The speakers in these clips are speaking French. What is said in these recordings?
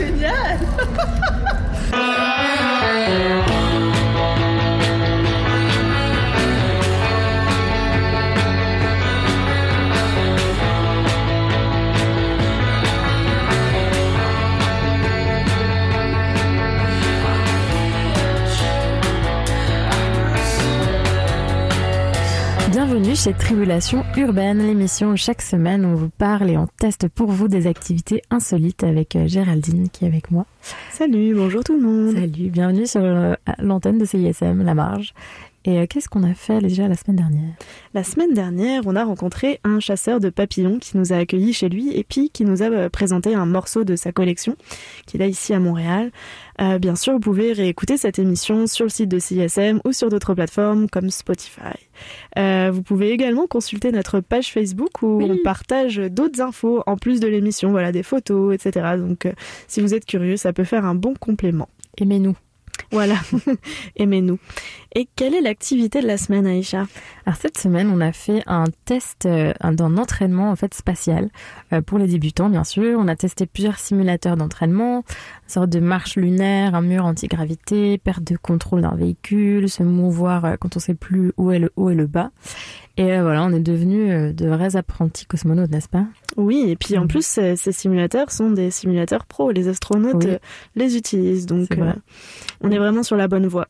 génial Bienvenue chez Tribulation Urbaine, l'émission où chaque semaine on vous parle et on teste pour vous des activités insolites avec euh, Géraldine qui est avec moi. Salut, bonjour tout le monde. Salut, bienvenue sur euh, l'antenne de CISM, La Marge. Et euh, qu'est-ce qu'on a fait déjà la semaine dernière? La semaine dernière, on a rencontré un chasseur de papillons qui nous a accueillis chez lui et puis qui nous a euh, présenté un morceau de sa collection qu'il a ici à Montréal. Euh, bien sûr, vous pouvez réécouter cette émission sur le site de CISM ou sur d'autres plateformes comme Spotify. Euh, vous pouvez également consulter notre page Facebook où Oui. on partage d'autres infos en plus de l'émission, voilà des photos, etc. Donc, euh, si vous êtes curieux, ça peut faire un bon complément. Aimez-nous. Voilà, aimez-nous. Et quelle est l'activité de la semaine, Aïcha? Alors cette semaine, on a fait un test euh, un- d'un entraînement en fait spatial euh, pour les débutants, bien sûr. On a testé plusieurs simulateurs d'entraînement, une sorte de marche lunaire, un mur antigravité, perte de contrôle d'un véhicule, se mouvoir euh, quand on sait plus où est le haut et le bas. Et euh, voilà, on est devenus euh, de vrais apprentis cosmonautes, n'est-ce pas? Oui, et puis en Mhm. plus, ces, ces simulateurs sont des simulateurs pro. Les astronautes Oui. euh, les utilisent, donc euh, on est vraiment sur la bonne voie.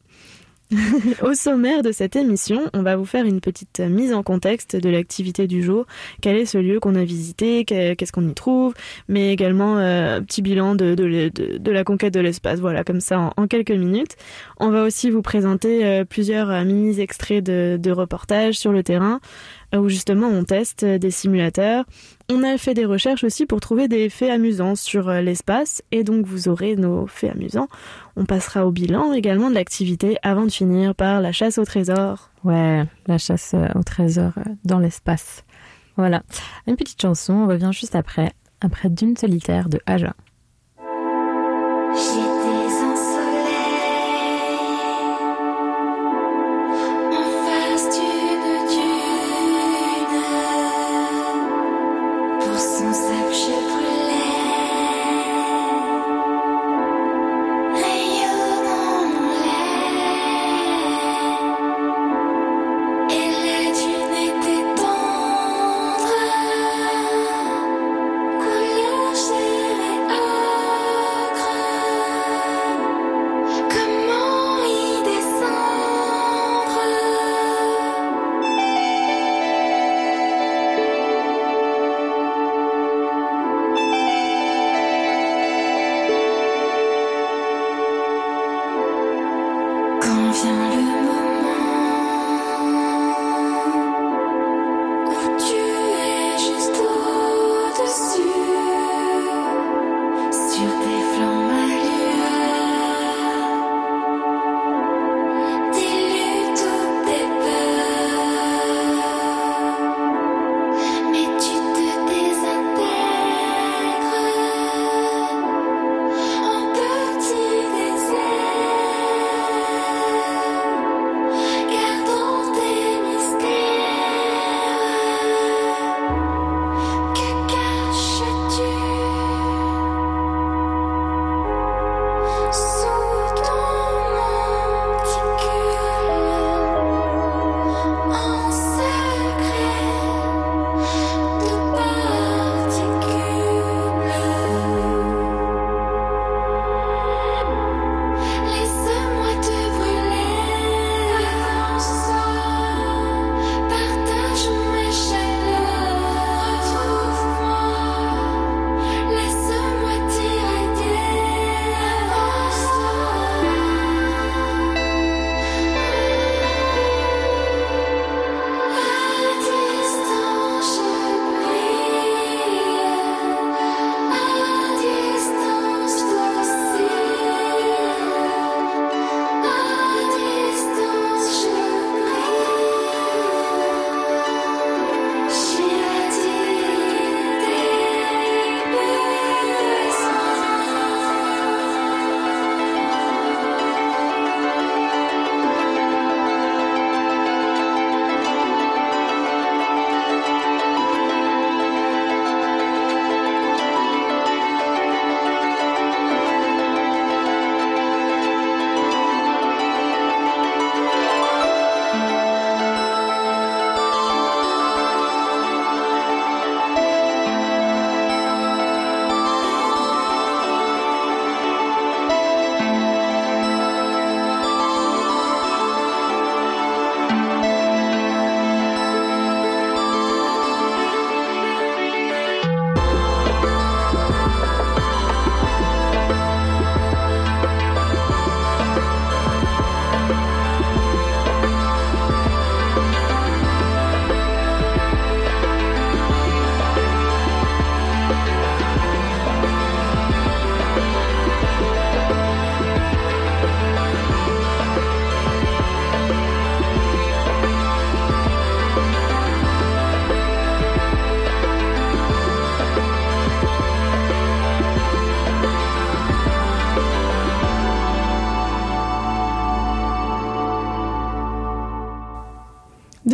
Au sommaire de cette émission, on va vous faire une petite mise en contexte de l'activité du jour. Quel est ce lieu qu'on a visité? Qu'est- Qu'est-ce qu'on y trouve? Mais également euh, un petit bilan de, de, de- de la conquête de l'espace. Voilà, comme ça en, quelques minutes. On va aussi vous présenter euh, plusieurs euh, mini extraits de, de reportages sur le terrain où justement on teste des simulateurs. On a fait des recherches aussi pour trouver des faits amusants sur euh, l'espace et donc vous aurez nos faits amusants. On passera au bilan également de l'activité avant de finir par la chasse au trésor. Ouais, la chasse euh, au trésor euh, dans l'espace. Voilà. Une petite chanson, on revient juste après, après Dune solitaire de Aja.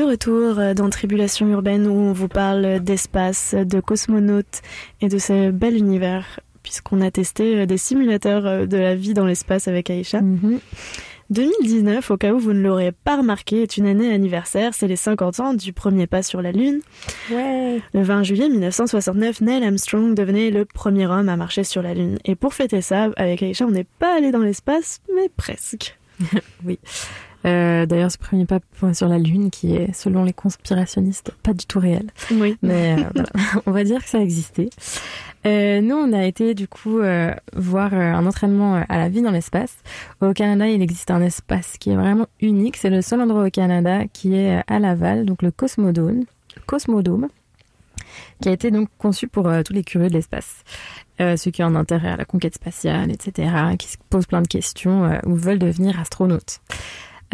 Retour euh, dans Tribulation urbaine où on vous parle d'espace, de cosmonautes et de ce bel univers puisqu'on a testé euh, des simulateurs euh, de la vie dans l'espace avec Aïcha. Mhm. 2019, au cas où vous ne l'aurez pas remarqué, est une année anniversaire, c'est les 50 ans du premier pas sur la Lune. Ouais. Le 20 juillet 1969, Neil Armstrong devenait le premier homme à marcher sur la Lune. Et pour fêter ça, avec Aïcha, on n'est pas allé dans l'espace, mais presque. Euh, D'ailleurs, ce premier pas sur la Lune, qui est, selon les conspirationnistes, pas du tout réel. Oui. Mais euh, voilà, on va dire que ça existait. Euh, nous, on a été du coup euh, voir un entraînement à la vie dans l'espace. Au Canada, il existe un espace qui est vraiment unique. C'est le seul endroit au Canada qui est à Laval, donc le Cosmodome, Cosmodome qui a été donc conçu pour euh, tous les curieux de l'espace. Euh, ceux qui ont un intérêt à la conquête spatiale, etc., qui se posent plein de questions euh, ou veulent devenir astronautes.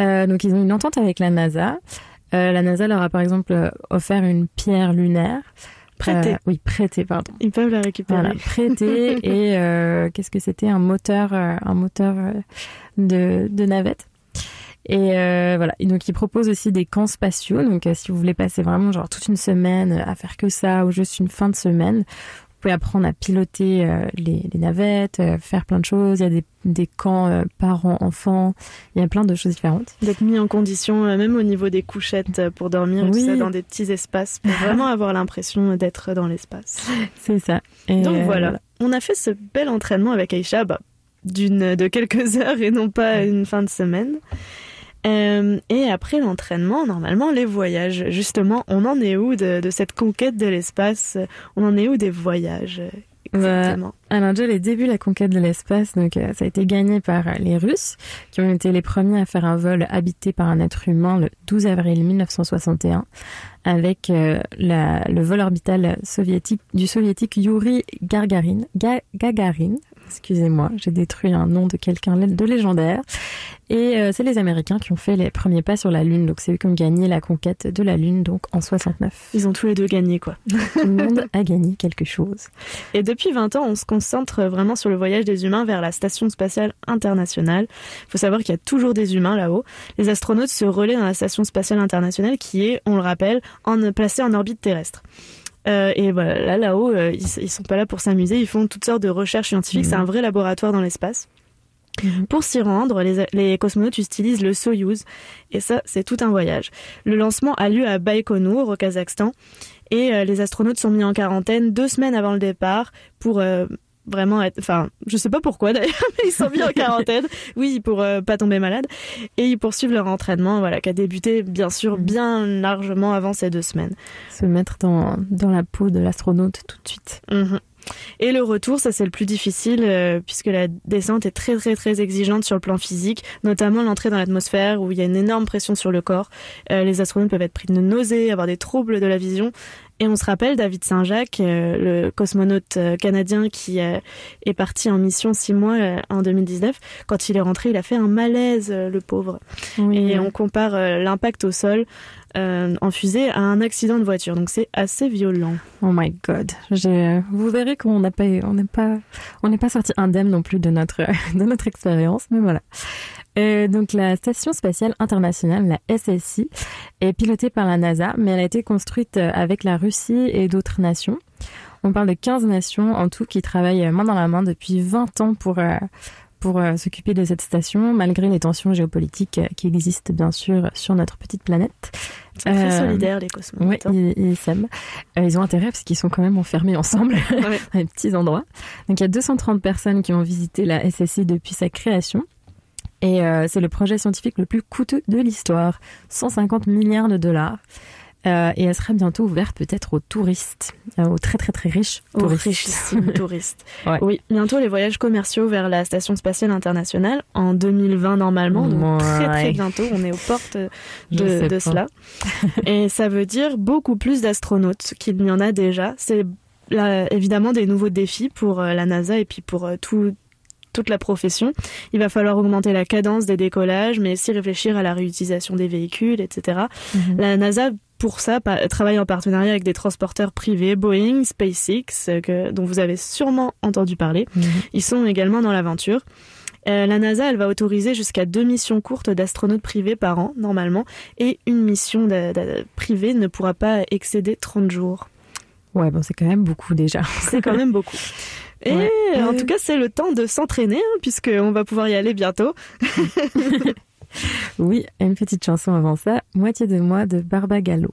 Euh, donc ils ont une entente avec la NASA. Euh, la NASA leur a par exemple euh, offert une pierre lunaire. Prêtée. Oui, prêtée, pardon. Ils peuvent la récupérer. Voilà, prêtée et qu'est-ce que c'était? Un moteur, un moteur de, de navette. Et euh, voilà. Et donc ils proposent aussi des camps spatiaux. Donc euh, si vous voulez passer vraiment genre toute une semaine à faire que ça ou juste une fin de semaine, pouvez apprendre à piloter euh, les, les navettes, euh, faire plein de choses. Il y a des, des camps euh, parents-enfants. Il y a plein de choses différentes. D'être mis en condition, même au niveau des couchettes pour dormir, tout Oui. ça, dans des petits espaces, pour vraiment avoir l'impression d'être dans l'espace. C'est ça. Et, Donc voilà. On a fait ce bel entraînement avec Aïcha, bah, d'une de quelques heures et non pas une fin de semaine. Euh, et après l'entraînement, normalement, les voyages. Justement, on en est où de, de cette conquête de l'espace? On en est où des voyages euh, Exactement? Alors déjà les débuts de la conquête de l'espace, donc euh, ça a été gagné par euh, les Russes, qui ont été les premiers à faire un vol habité par un être humain le 12 avril 1961, avec euh, la- le vol orbital soviétique du soviétique Yuri Gagarin. Ga- Gagarin, excusez-moi, j'ai détruit un nom de quelqu'un de légendaire. Et euh, c'est les Américains qui ont fait les premiers pas sur la Lune, donc c'est eux qui ont gagné la conquête de la Lune, donc en 69. Ils ont tous les deux gagné, quoi. Tout le monde a gagné quelque chose. Et depuis 20 ans, on se concentre vraiment sur le voyage des humains vers la Station spatiale internationale. Il faut savoir qu'il y a toujours des humains là-haut. Les astronautes se relaient dans la Station spatiale internationale qui est, on le rappelle, en, placée en orbite terrestre. Euh, et voilà, là, là-haut, euh, ils, ils sont pas là pour s'amuser, ils font toutes sortes de recherches scientifiques. Mhm. C'est un vrai laboratoire dans l'espace. Pour s'y rendre, les, les cosmonautes utilisent le Soyouz. Et ça, c'est tout un voyage. Le lancement a lieu à Baïkonour, au Kazakhstan. Et euh, les astronautes sont mis en quarantaine deux semaines avant le départ pour vraiment être... Enfin, je sais pas pourquoi d'ailleurs, mais ils sont mis en quarantaine. Oui, pour euh, pas tomber malade. Et ils poursuivent leur entraînement, voilà, qui a débuté bien sûr bien largement avant ces deux semaines. Se mettre dans, dans la peau de l'astronaute tout de suite. Mhm. Et le retour, ça c'est le plus difficile euh, puisque la descente est très très très exigeante sur le plan physique, notamment l'entrée dans l'atmosphère où il y a une énorme pression sur le corps. Euh, les astronautes peuvent être pris de nausées, avoir des troubles de la vision. Et on se rappelle David Saint-Jacques, euh, le cosmonaute canadien qui est parti en mission six mois en 2019. Quand il est rentré, il a fait un malaise, le pauvre. Et on compare l'impact au sol euh, en fusée à un accident de voiture. Donc c'est assez violent. Oh my god. Vous verrez qu'on pas, on n'est pas, pas sorti indemne non plus de notre, de notre expérience, mais voilà. Euh, donc la station spatiale internationale, la SSI, est pilotée par la NASA, mais elle a été construite euh, avec la Russie et d'autres nations. On parle de 15 nations en tout qui travaillent main dans la main depuis 20 ans pour pour euh, s'occuper de cette station, malgré les tensions géopolitiques euh, qui existent bien sûr sur notre petite planète. C'est très Euh, solidaire les Oui, cosmonautes. hein. ils, ils s'aiment. Ils ont intérêt parce qu'ils sont quand même enfermés ensemble Ouais. dans des petits endroits. Donc il y a 230 personnes qui ont visité la SSI depuis sa création. Et euh, c'est le projet scientifique le plus coûteux de l'histoire. 150 milliards de dollars. Euh, et elle sera bientôt ouverte peut-être aux touristes, euh, aux très très très riches Aux touristes. richissimes touristes. Ouais. Oui, bientôt les voyages commerciaux vers la station spatiale internationale en 2020 normalement, donc très très bientôt, on est aux portes de, cela. Et ça veut dire beaucoup plus d'astronautes qu'il n'y en a déjà. C'est évidemment des nouveaux défis pour euh, la NASA et puis pour tout toute la profession. Il va falloir augmenter la cadence des décollages, mais aussi réfléchir à la réutilisation des véhicules, etc. Mhm. La NASA, pour ça, travaille en partenariat avec des transporteurs privés, Boeing, SpaceX, euh, que, dont vous avez sûrement entendu parler. Mhm. Ils sont également dans l'aventure. Euh, la NASA, elle va autoriser jusqu'à deux missions courtes d'astronautes privés par an, normalement, et une mission de- de- privée ne pourra pas excéder 30 jours. Ouais, bon, c'est quand même beaucoup déjà. C'est quand même beaucoup. Et Ouais. en tout cas, c'est le temps de s'entraîner, hein, puisqu'on va pouvoir y aller bientôt. Oui, une petite chanson avant ça, Moitié de moi de Barbagallo.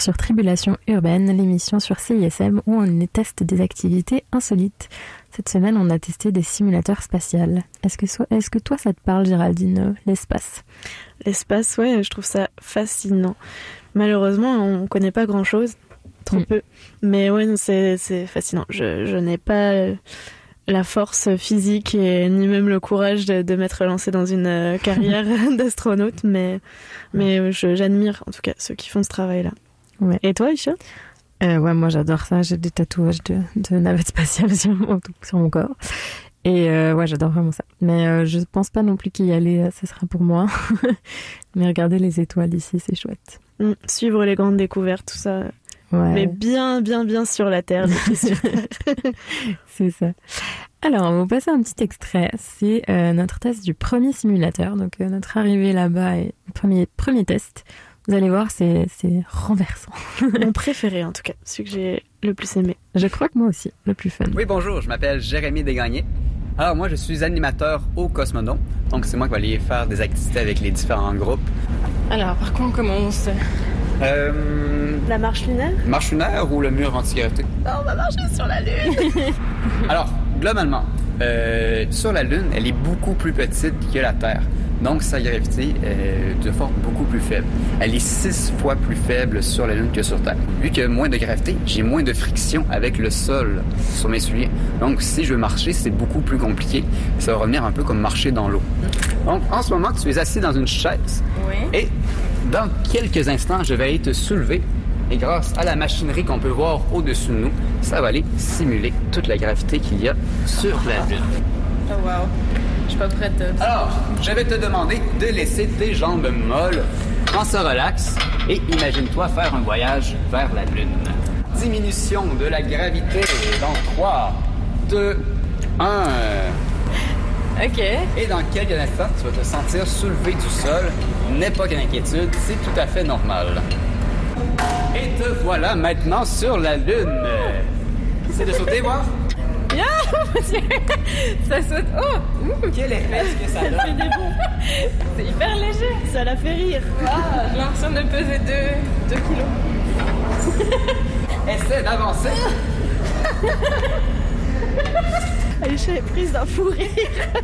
Sur Tribulation Urbaine, l'émission sur CISM où on teste des activités insolites. Cette semaine, on a testé des simulateurs spatials. Est-ce que, so- est-ce que toi, ça te parle, Géraldine, euh, l'espace? L'espace, ouais, je trouve ça fascinant. Malheureusement, on connaît pas grand-chose, trop Mm. peu. Mais ouais, c'est fascinant. Je, je n'ai pas euh, la force physique et ni même le courage de, de m'être lancée dans une euh, carrière d'astronaute, mais, j'admire en tout cas ceux qui font ce travail-là. Ouais. Et toi, Isha? Euh, ouais, moi j'adore ça. J'ai des tatouages de, de navettes spatiales sur mon, sur mon corps. Et euh, ouais, j'adore vraiment ça. Mais euh, je pense pas non plus qu'y aller, euh, ce sera pour moi. Mais regarder les étoiles ici, c'est chouette. Mm, Suivre les grandes découvertes, tout ça. Ouais, Mais bien, bien, bien sur la terre. c'est ça. Alors, on va vous passer un petit extrait. C'est euh, notre test du premier simulateur. Donc, notre arrivée là-bas et premier, premier test. Vous allez voir, c'est c'est renversant. Mon préféré, en tout cas. Celui que j'ai le plus aimé. Je crois que moi aussi, le plus fun. Oui, bonjour, je m'appelle Jérémy Desgagnés. Alors, moi, je suis animateur au Cosmodome. Donc, c'est moi qui vais aller faire des activités avec les différents groupes. Alors, par quoi on commence Euh, La marche lunaire? marche lunaire ou le mur anti-gravité? On va marcher sur la lune Alors, globalement, euh, sur la Lune, elle est beaucoup plus petite que la Terre. Donc, sa gravité est de forme beaucoup plus faible. Elle est six fois plus faible sur la Lune que sur Terre. Vu qu'il y a moins de gravité, j'ai moins de friction avec le sol sur mes souliers. Donc, si je veux marcher, c'est beaucoup plus compliqué. Ça va revenir un peu comme marcher dans l'eau. Donc, en ce moment, tu es assis dans une chaise. Oui. Et dans quelques instants, je vais aller te soulever. Et grâce à la machinerie qu'on peut voir au-dessus de nous, ça va aller simuler toute la gravité qu'il y a sur la Lune. Oh wow. Je suis pas prête. Alors, je vais te demander de laisser tes jambes molles, en se relax, et imagine-toi faire un voyage vers la Lune. Diminution de la gravité dans 3, 2, 1. Ok. Et dans quelques instants, tu vas te sentir soulevé du sol. N'aie pas d'inquiétude, c'est tout à fait normal. Et te voilà maintenant sur la Lune. C'est de sauter, voir? Ça saute. Oh Quel effet que ça donne? C'est hyper léger. Ça la fait rire. Ah, j'ai l'impression de peser 2 kilos. Essaie d'avancer. Aïcha est prise d'un fou rire.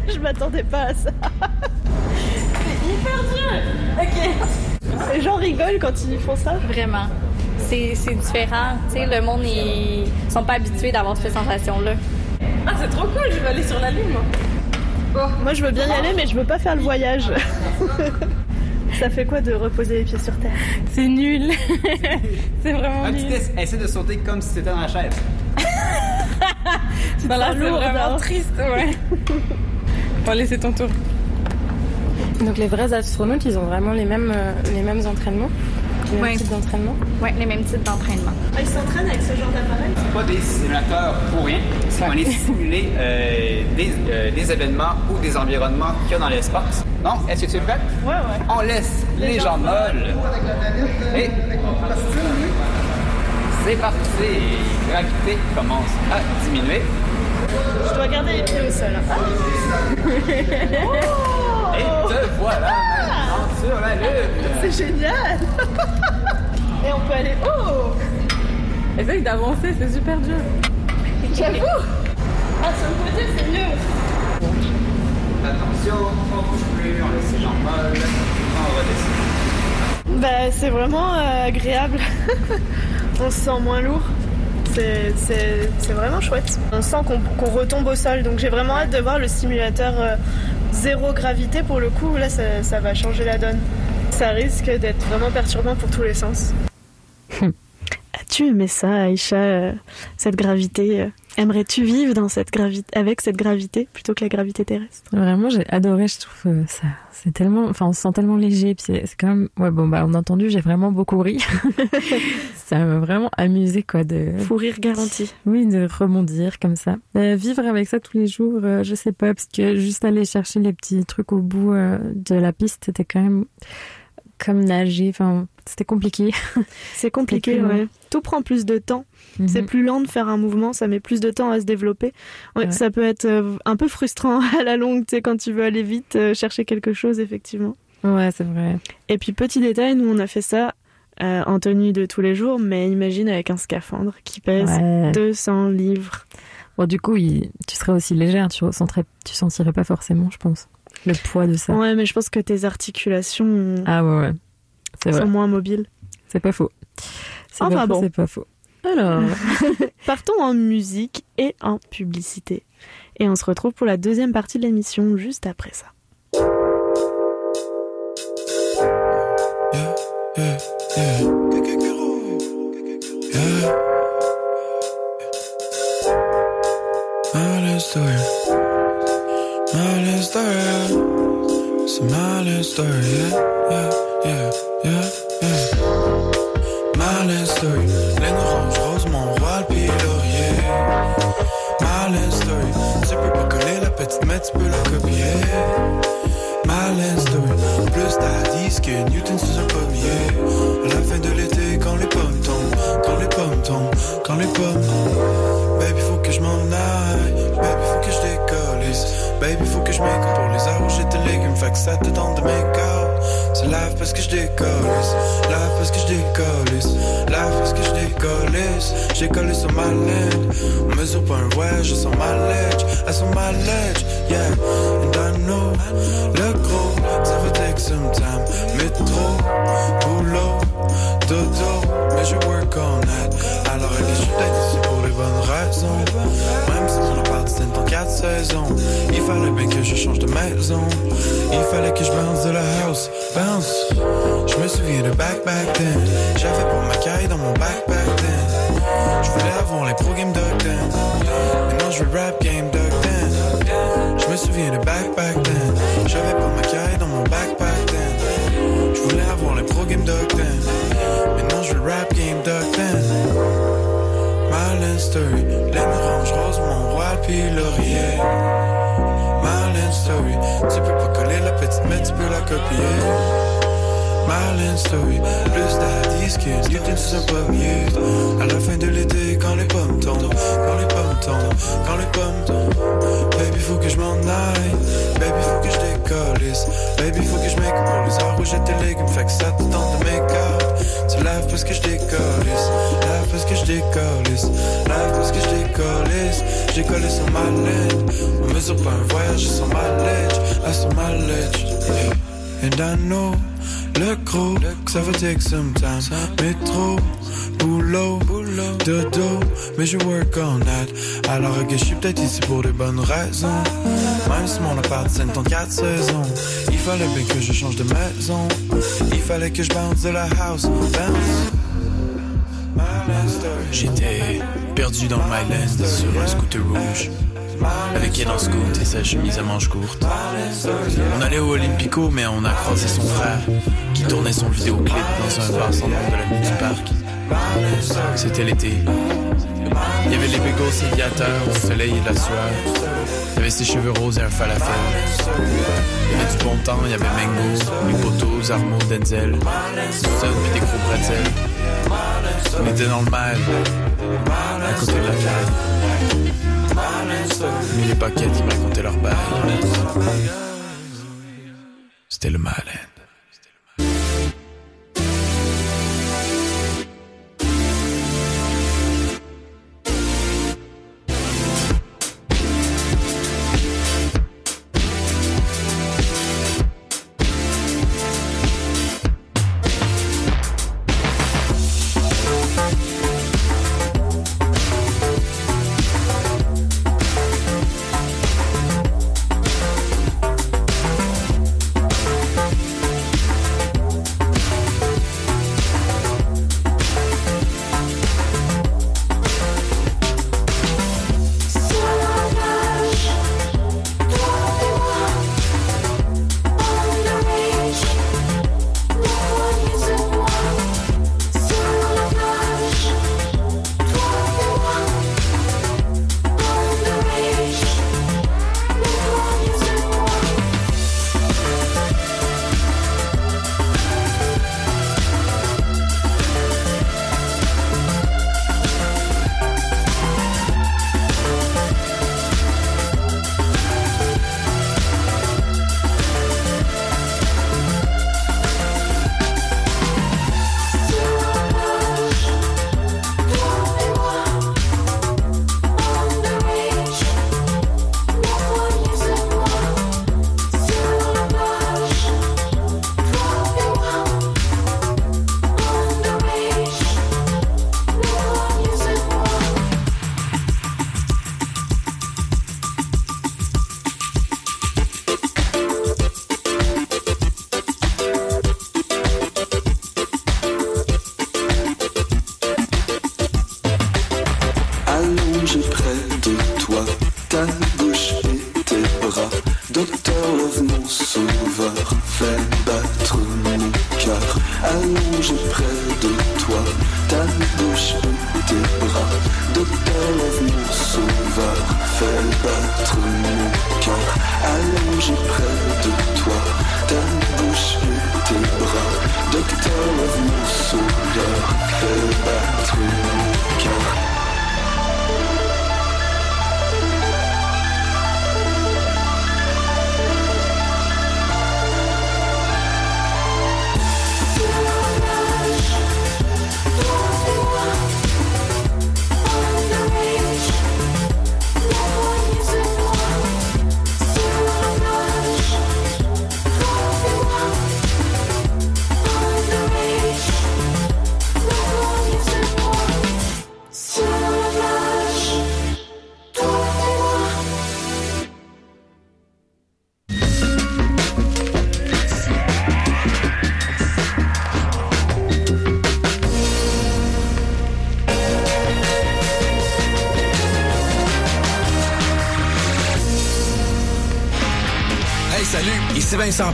Je m'attendais pas à ça. Les gens rigolent quand ils font ça. Vraiment. C'est c'est différent. Tu sais, le monde, ils sont pas habitués d'avoir cette sensation-là. Ah, c'est trop cool, je vais aller sur la lune, moi. Moi, je veux bien y aller, mais je veux pas faire le voyage. ça fait quoi de reposer les pieds sur terre? C'est nul. c'est vraiment Un petit nul. test, essaie de sauter comme si c'était dans la chaise. C'est lourde, vraiment hein? triste, ouais. bon, allez, c'est ton tour. Donc les vrais astronautes, ils ont vraiment les mêmes, euh, les mêmes entraînements, les mêmes Ouais. types d'entraînement. Ouais, les mêmes types d'entraînement. Ils s'entraînent avec ce genre d'appareil? C'est pas des simulateurs pour rien. C'est qu'on aller simuler euh, des, euh, des événements ou des environnements qu'il y a dans l'espace. Donc, est-ce que tu es prête? Ouais, ouais. On laisse les, jambes molles. Et c'est parti. La gravité commence à diminuer. Je dois garder les pieds au sol. Et te voilà maintenant sur la Lune. C'est génial Et on peut aller... Oh Essaye d'avancer, c'est super dur. J'avoue Ah, sur le côté, c'est mieux Attention, on bouge plus, on laisse les jambes molles. On redescend. Bah, c'est vraiment euh, agréable. on se sent moins lourd. C'est- C'est c'est vraiment chouette. On sent qu'on qu'on retombe au sol. Donc j'ai vraiment hâte de voir le simulateur euh, zéro gravité. Pour le coup, là, ça, ça va changer la donne. Ça risque d'être vraiment perturbant pour tous les sens. As-tu aimé ça, Aïcha, euh, cette gravité euh, Aimerais-tu vivre dans cette gravité, avec cette gravité plutôt que la gravité terrestre? Vraiment, j'ai adoré, je trouve euh, ça. C'est tellement, enfin, on se sent tellement léger, puis c'est c'est quand même, ouais, bon, bah, on a entendu, j'ai vraiment beaucoup ri. ça m'a vraiment amusé, quoi, de, Fou rire garanti. oui, de rebondir comme ça. Euh, vivre avec ça tous les jours, euh, je sais pas, parce que juste aller chercher les petits trucs au bout euh, de la piste, c'était quand même comme nager, enfin, c'était compliqué. C'est compliqué, C'est plus ouais. Tout prend plus de temps. C'est Mhm. plus lent de faire un mouvement, ça met plus de temps à se développer. Ouais, Ouais. Ça peut être euh, un peu frustrant à la longue, tu sais, quand tu veux aller vite, euh, chercher quelque chose, effectivement. Ouais, c'est vrai. Et puis, petit détail, nous, on a fait ça euh, en tenue de tous les jours, mais imagine avec un scaphandre qui pèse Ouais. 200 livres. Bon, du coup, il- tu serais aussi légère, tu ressentirais, tu sentirais pas forcément, je pense, le poids de ça. Ouais, mais je pense que tes articulations Ah ouais, ouais. C'est sont vrai. moins mobiles. C'est pas faux. C'est Enfin pas faux, bon. c'est pas faux. Alors, Partons en musique et en publicité. Et on se retrouve pour la deuxième partie de l'émission juste après ça. Yeah, yeah, yeah. Ma little story. Laine orange, rose, mon roi, le pilorier. Ma little story. Tu peux pas coller la petite, mais tu peux la copier. Ma little story. Plus t'as que Newton sous un pommier. À la fin de l'été, quand les pommes tombent, quand les pommes tombent, quand les pommes. Baby, faut que je m'en aille. Baby, faut que je m'écoute pour les heures où j'étais légumes. Fait que ça te tente de out. C'est lave parce que je décollisse. Lave parce que je décollisse. Lave parce que je décollisse. J'ai collé sur ma laine. On mesure pas un voyage, je sens ma ledge. Elle sent ma yeah. And I know. Le gros, ça va take some time. Métro, boulot, dodo. Mais je work on that. Alors, elle est ici pour les bonnes raisons. Même si mon appart c'est dans 4 saisons. Il fallait bien que je change de maison. Il fallait que je bounce de la house. Bounce. Je me souviens de back back then. J'avais pas ma caille dans mon backpack then. Je voulais avoir les pro game dog then. Maintenant je veux rap game dog then. Je me souviens de back back then. J'avais pas ma caille dans mon backpack then. Je voulais avoir les pro game dog then. Maintenant je veux rap game dog then. Story, laine orange rose, mon roi puis laurier. Marlin Story, tu peux pas coller la petite, mais tu peux la copier. Marlin Story, plus d'adis que Newton sous un pommier. À la fin de l'été, quand les pommes tombent, quand les pommes tombent, quand les pommes tombent. Baby, faut que je m'en aille. Baby, faut que je make pour les heures où j'étais légumes. Fait que ça te tente de make up. Tu laves parce que je décollisse. Lave parce que je décollisse. Lave parce que je décollisse. J'ai collé sur ma laine. On mesure pas un voyage sur ma ledge. Ah, sur ma. And I know le gros, ça va take some time. Métro, boulot, dodo, mais je work on that. Alors que je suis peut-être ici pour de bonnes raisons. Même si mon appart c'est en quatre saisons. Il fallait bien que je change de maison. Il fallait que je bounce de la house. Bounce. J'étais perdu dans le Myland sur un scooter rouge. Avec en scoot et sa chemise à manches courtes. On allait au Olympico, mais on a croisé son frère qui tournait son vidéoclip dans un bar sans de la nuit du parc. C'était l'été. Il y avait les bagels aviateurs, le soleil et la sueur. Il y avait ses cheveux roses et un falafel. Il y avait du bon temps, il y avait Mango, les poteaux, Armo, Denzel, Sun puis des gros bretzels. On était dans le mal, à côté de la caille. Mais les paquettes, ils me racontaient leur bail. C'était le malin.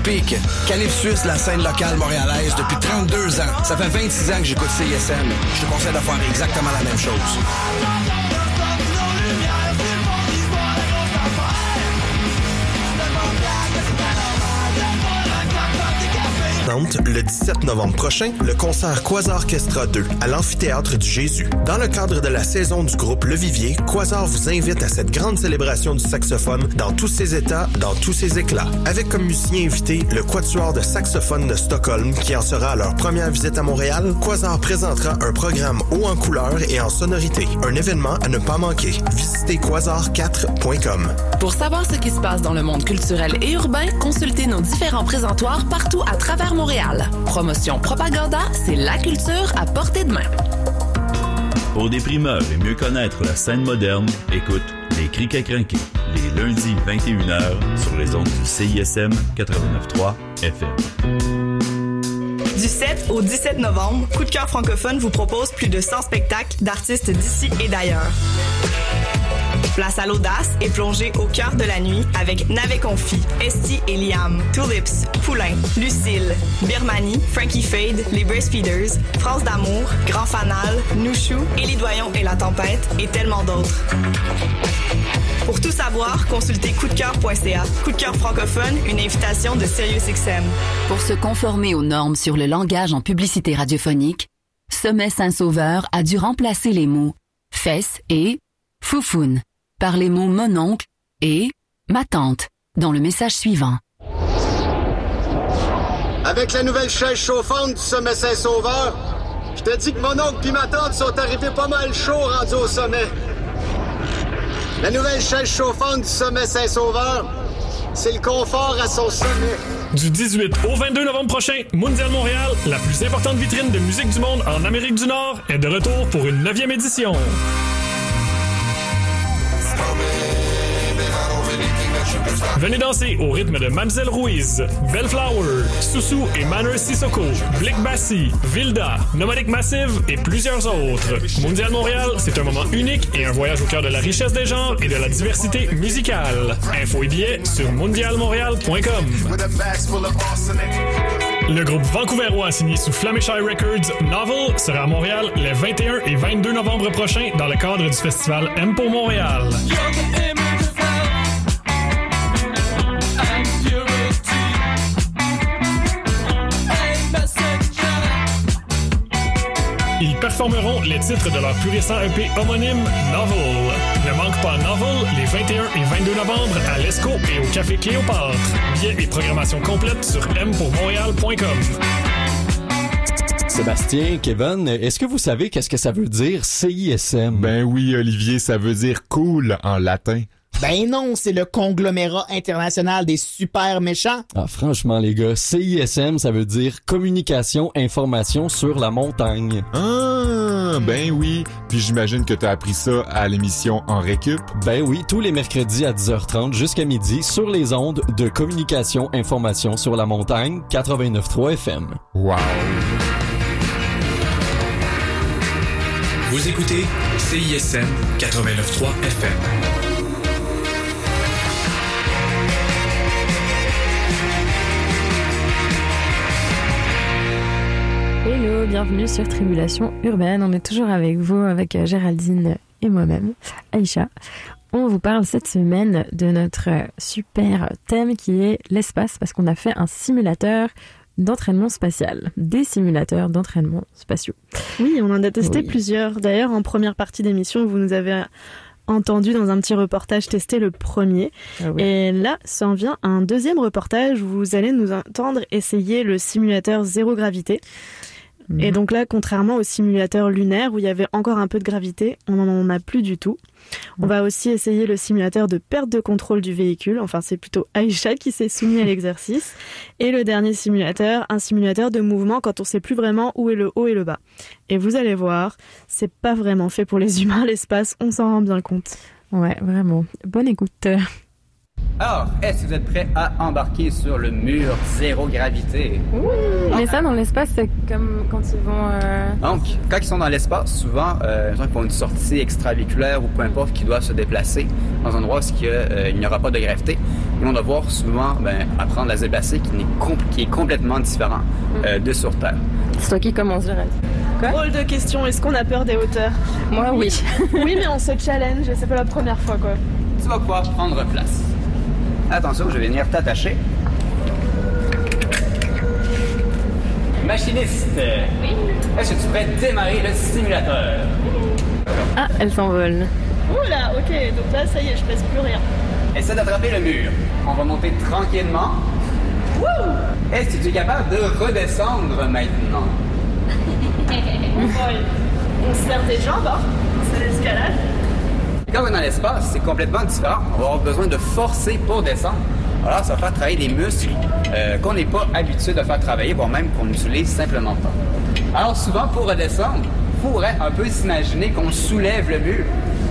Pic. Calife Suisse, la scène locale montréalaise depuis 32 ans. Ça fait 26 ans que j'écoute CISM. Je te conseille de faire exactement la même chose. Le 17 novembre prochain, le concert Quasar Orchestra 2 à l'amphithéâtre du Jésus. Dans le cadre de la saison du groupe Le Vivier, Quasar vous invite à cette grande célébration du saxophone dans tous ses états, dans tous ses éclats. Avec comme musicien invité le Quatuor de saxophone de Stockholm qui en sera à leur première visite à Montréal, Quasar présentera un programme haut en couleur et en sonorité. Un événement à ne pas manquer. Visitez quasar4.com. Pour savoir ce qui se passe dans le monde culturel et urbain, consultez nos différents présentoirs partout à travers Montréal. Promotion Propaganda, c'est la culture à portée de main. Pour des primeurs et mieux connaître la scène moderne, écoute Les Criquets Crinqués, les lundis 21h sur les ondes du CISM 89.3 FM. Du 7 au 17 novembre, Coup de cœur francophone vous propose plus de 100 spectacles d'artistes d'ici et d'ailleurs. Place à l'audace et plongée au cœur de la nuit avec Navet Confi, Esti et Liam, Tulips, Poulain, Lucille, Birmanie, Frankie Fade, Les Breastfeeders, France d'amour, Grand Fanal, Nouchou, Élie Doyon et La Tempête et tellement d'autres. Pour tout savoir, consultez coupdecoeur.ca. Coup de cœur francophone, une invitation de SiriusXM. Pour se conformer aux normes sur le langage en publicité radiophonique, Sommet Saint-Sauveur a dû remplacer les mots fesses et foufoune par les mots mon oncle et ma tante dans le message suivant. Avec la nouvelle chaise chauffante du sommet Saint-Sauveur, je te dis que mon oncle et ma tante sont arrivés pas mal chaud rendus au sommet. La nouvelle chaise chauffante du sommet Saint-Sauveur, c'est le confort à son sommet. Du 18 au 22 novembre prochain, Mondial Montréal, la plus importante vitrine de musique du monde en Amérique du Nord, est de retour pour une neuvième édition. Venez danser au rythme de Mamselle Ruiz, Bellflower, Soussou et Manners Sissoko, Blick Bassi, Vilda, Nomadic Massive et plusieurs autres. Mondial Montréal, c'est un moment unique et un voyage au cœur de la richesse des genres et de la diversité musicale. Info et billets sur mondialmontréal.com. Le groupe vancouverois signé sous Flamishy Records, Novel, sera à Montréal les 21 et 22 novembre prochains dans le cadre du festival M Montréal. Ils performeront les titres de leur plus récent EP homonyme Novel. Ne manque pas Novel les 21 et 22 novembre à l'ESCO et au Café Cléopâtre. Billets et programmation complète sur mpourmontréal.com. Sébastien, Kevin, est-ce que vous savez qu'est-ce que ça veut dire CISM? Ben oui, Olivier, ça veut dire cool en latin. Ben non, c'est le conglomérat international des super méchants. Ah, franchement, les gars, CISM, ça veut dire communication, information sur la montagne. Ah, ben oui. Puis j'imagine que t'as appris ça à l'émission En Récup. Ben oui, tous les mercredis à 10h30 jusqu'à midi sur les ondes de communication, information sur la montagne 89.3 FM. Wow. Vous écoutez CISM 89.3 FM. Bienvenue sur Tribulation Urbaine. On est toujours avec vous, avec euh, Géraldine et moi-même, Aïcha. On vous parle cette semaine de notre super thème qui est l'espace parce qu'on a fait un simulateur d'entraînement spatial, des simulateurs d'entraînement spatiaux. Oui, on en a testé Oui. plusieurs. D'ailleurs, en première partie d'émission, vous nous avez entendu dans un petit reportage tester le premier. Ah oui. Et là, s'en vient un deuxième reportage où vous allez nous entendre essayer le simulateur zéro gravité. Mhm. Et donc là, contrairement au simulateur lunaire où il y avait encore un peu de gravité, on n'en a plus du tout. On va aussi essayer le simulateur de perte de contrôle du véhicule. Enfin, c'est plutôt Aïcha qui s'est soumis à l'exercice. Et le dernier simulateur, un simulateur de mouvement quand on sait plus vraiment où est le haut et le bas. Et vous allez voir, c'est pas vraiment fait pour les humains, l'espace, on s'en rend bien compte. Ouais, vraiment. Bonne écoute. Alors, est-ce que vous êtes prêts à embarquer sur le mur zéro gravité? Mais ça, dans l'espace, c'est comme quand ils vont... euh, Donc, quand ils sont dans l'espace, souvent, euh, ils font une sortie extravéhiculaire ou peu importe, qui doivent se déplacer dans un endroit où il euh, il n'y aura pas de gravité. ils vont devoir souvent ben, apprendre à se déplacer qui, est complètement différent euh, de sur Terre. C'est toi qui commence, Jared. Quoi? Drôle de question, est-ce qu'on a peur des hauteurs? Moi, oui. oui, mais on se challenge, c'est pas la première fois quoi. Tu vas pouvoir prendre place. Attention, je vais venir t'attacher. Machiniste, est-ce que tu pourrais démarrer le simulateur? Ah, elle s'envole. Oula, ok, donc là ça y est, je pèse plus rien. Essaie d'attraper le mur. On va monter tranquillement. Est-ce que tu es capable de redescendre maintenant? on vole. On se serre des jambes, hein C'est l'escalade. Quand on est dans l'espace, c'est complètement différent. On va avoir besoin de forcer pour descendre. Alors, ça va faire travailler des muscles euh, qu'on n'est pas habitué de faire travailler, voire même qu'on n'utilise simplement pas. Alors, souvent, pour redescendre, il faudrait un peu s'imaginer qu'on soulève le mur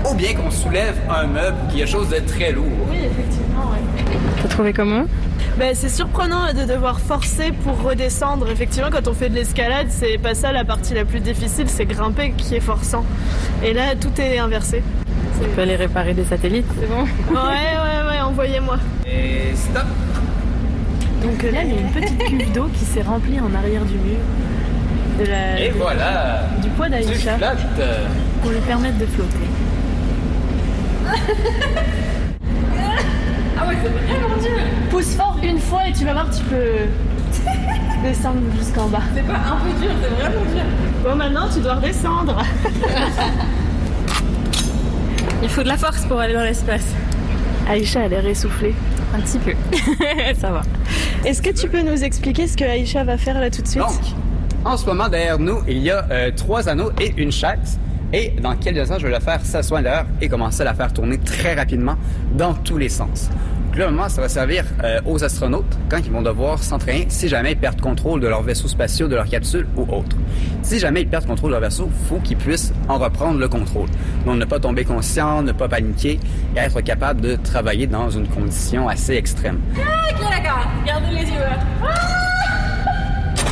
ou bien qu'on soulève un meuble ou quelque chose de très lourd. Oui, effectivement, ouais. T'as trouvé comment? Ben, c'est surprenant de devoir forcer pour redescendre. Effectivement, quand on fait de l'escalade, c'est pas ça la partie la plus difficile, c'est grimper qui est forçant. Et là, tout est inversé. Tu peux aller réparer des satellites, c'est bon Ouais, ouais, ouais, envoyez-moi. Et stop! Donc euh, là, il y a une petite cuve d'eau qui s'est remplie en arrière du mur. De la, Et voilà! Du poids d'Aïcha pour lui permettre de flotter. Ah ouais, c'est vraiment dur. Pousse fort une fois et tu vas voir, tu peux descendre jusqu'en bas. C'est pas un peu dur, c'est vraiment dur. Bon, maintenant, tu dois redescendre. Il faut de la force pour aller dans l'espace. Aïcha a l'air essoufflée. Un petit peu. ça va. Est-ce que tu peux nous expliquer ce que Aïcha va faire là tout de suite? Donc, en ce moment, derrière nous, il y a euh, trois anneaux et une chaise. Et dans quelques instants, je vais la faire s'asseoir à l'heure et commencer à la faire tourner très rapidement dans tous les sens. Là, moment, ça va servir euh, aux astronautes quand ils vont devoir s'entraîner si jamais ils perdent contrôle de leur vaisseau spatial, de leur capsule ou autre. Si jamais ils perdent contrôle de leur vaisseau, faut qu'ils puissent en reprendre le contrôle. Donc ne pas tomber conscient, ne pas paniquer et être capable de travailler dans une condition assez extrême. Ah, ok, d'accord. Gardez les yeux là. Ah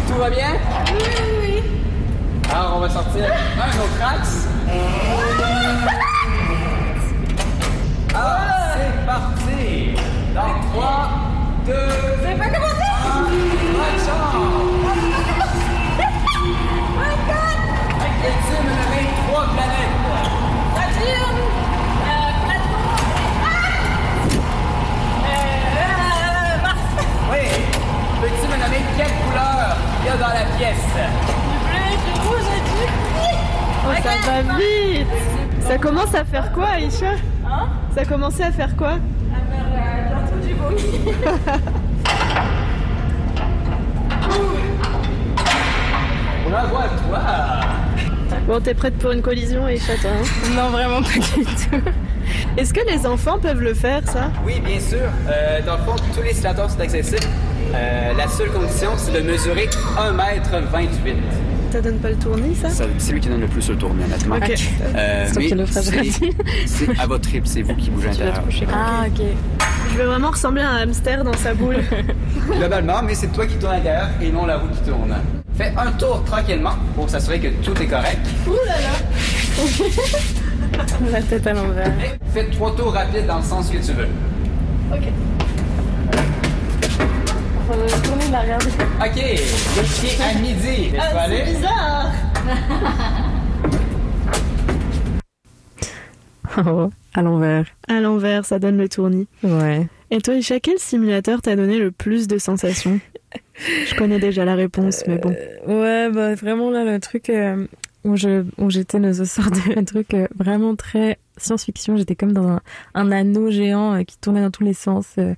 Tout va bien? Oui, oui, oui. Alors, on va sortir un autre axe. Alors, c'est parti. Dans 3, 2, Vous avez pas commencé 1, bonne chance. My god Avec le team nommé 3 planètes. Saturne euh, Platon Ah euh, euh, Mars Oui. Peux-tu me nommer quelle couleur il y a dans la pièce? Du bleu, du rouge et du Oh, ça va vite Ça commence à faire quoi, Aïcha? Hein? Ça a commencé à faire quoi À faire euh, bientôt du vomi. Bravo à toi. Bon, t'es prête pour une collision, Aïcha, toi hein? Non, vraiment pas du tout. Est-ce que les enfants peuvent le faire, ça? Oui, bien sûr. Euh, dans le fond, tous les simulateurs sont accessibles. Euh, la seule condition, c'est de mesurer 1m28. Ça donne pas le tournis, ça? Ça, C'est lui qui donne le plus le tournis, honnêtement. Ok. Euh, C'est toi qui le feras, à votre rythme, c'est vous qui bougez à l'intérieur. Ah, ok. Je vais vraiment ressembler à un hamster dans sa boule. Globalement, mais c'est toi qui tourne à l'intérieur et non la roue qui tourne. Fais un tour tranquillement pour s'assurer que tout est correct. Ouh là là La tête à l'envers. Fais trois tours rapides dans le sens que tu veux. Ok. Faut tourner la regarder. Ok, le pied à midi. Laisse-toi Ah, aller. c'est bizarre Oh, à l'envers. À l'envers, ça donne le tournis. Ouais. Et toi, Isha, quel simulateur t'a donné le plus de sensations Je connais déjà la réponse, mais bon. Ouais, bah vraiment là, le truc euh, où j'étais nous a sorti un truc euh, vraiment très science-fiction. J'étais comme dans un, un anneau géant euh, qui tournait dans tous les sens, euh,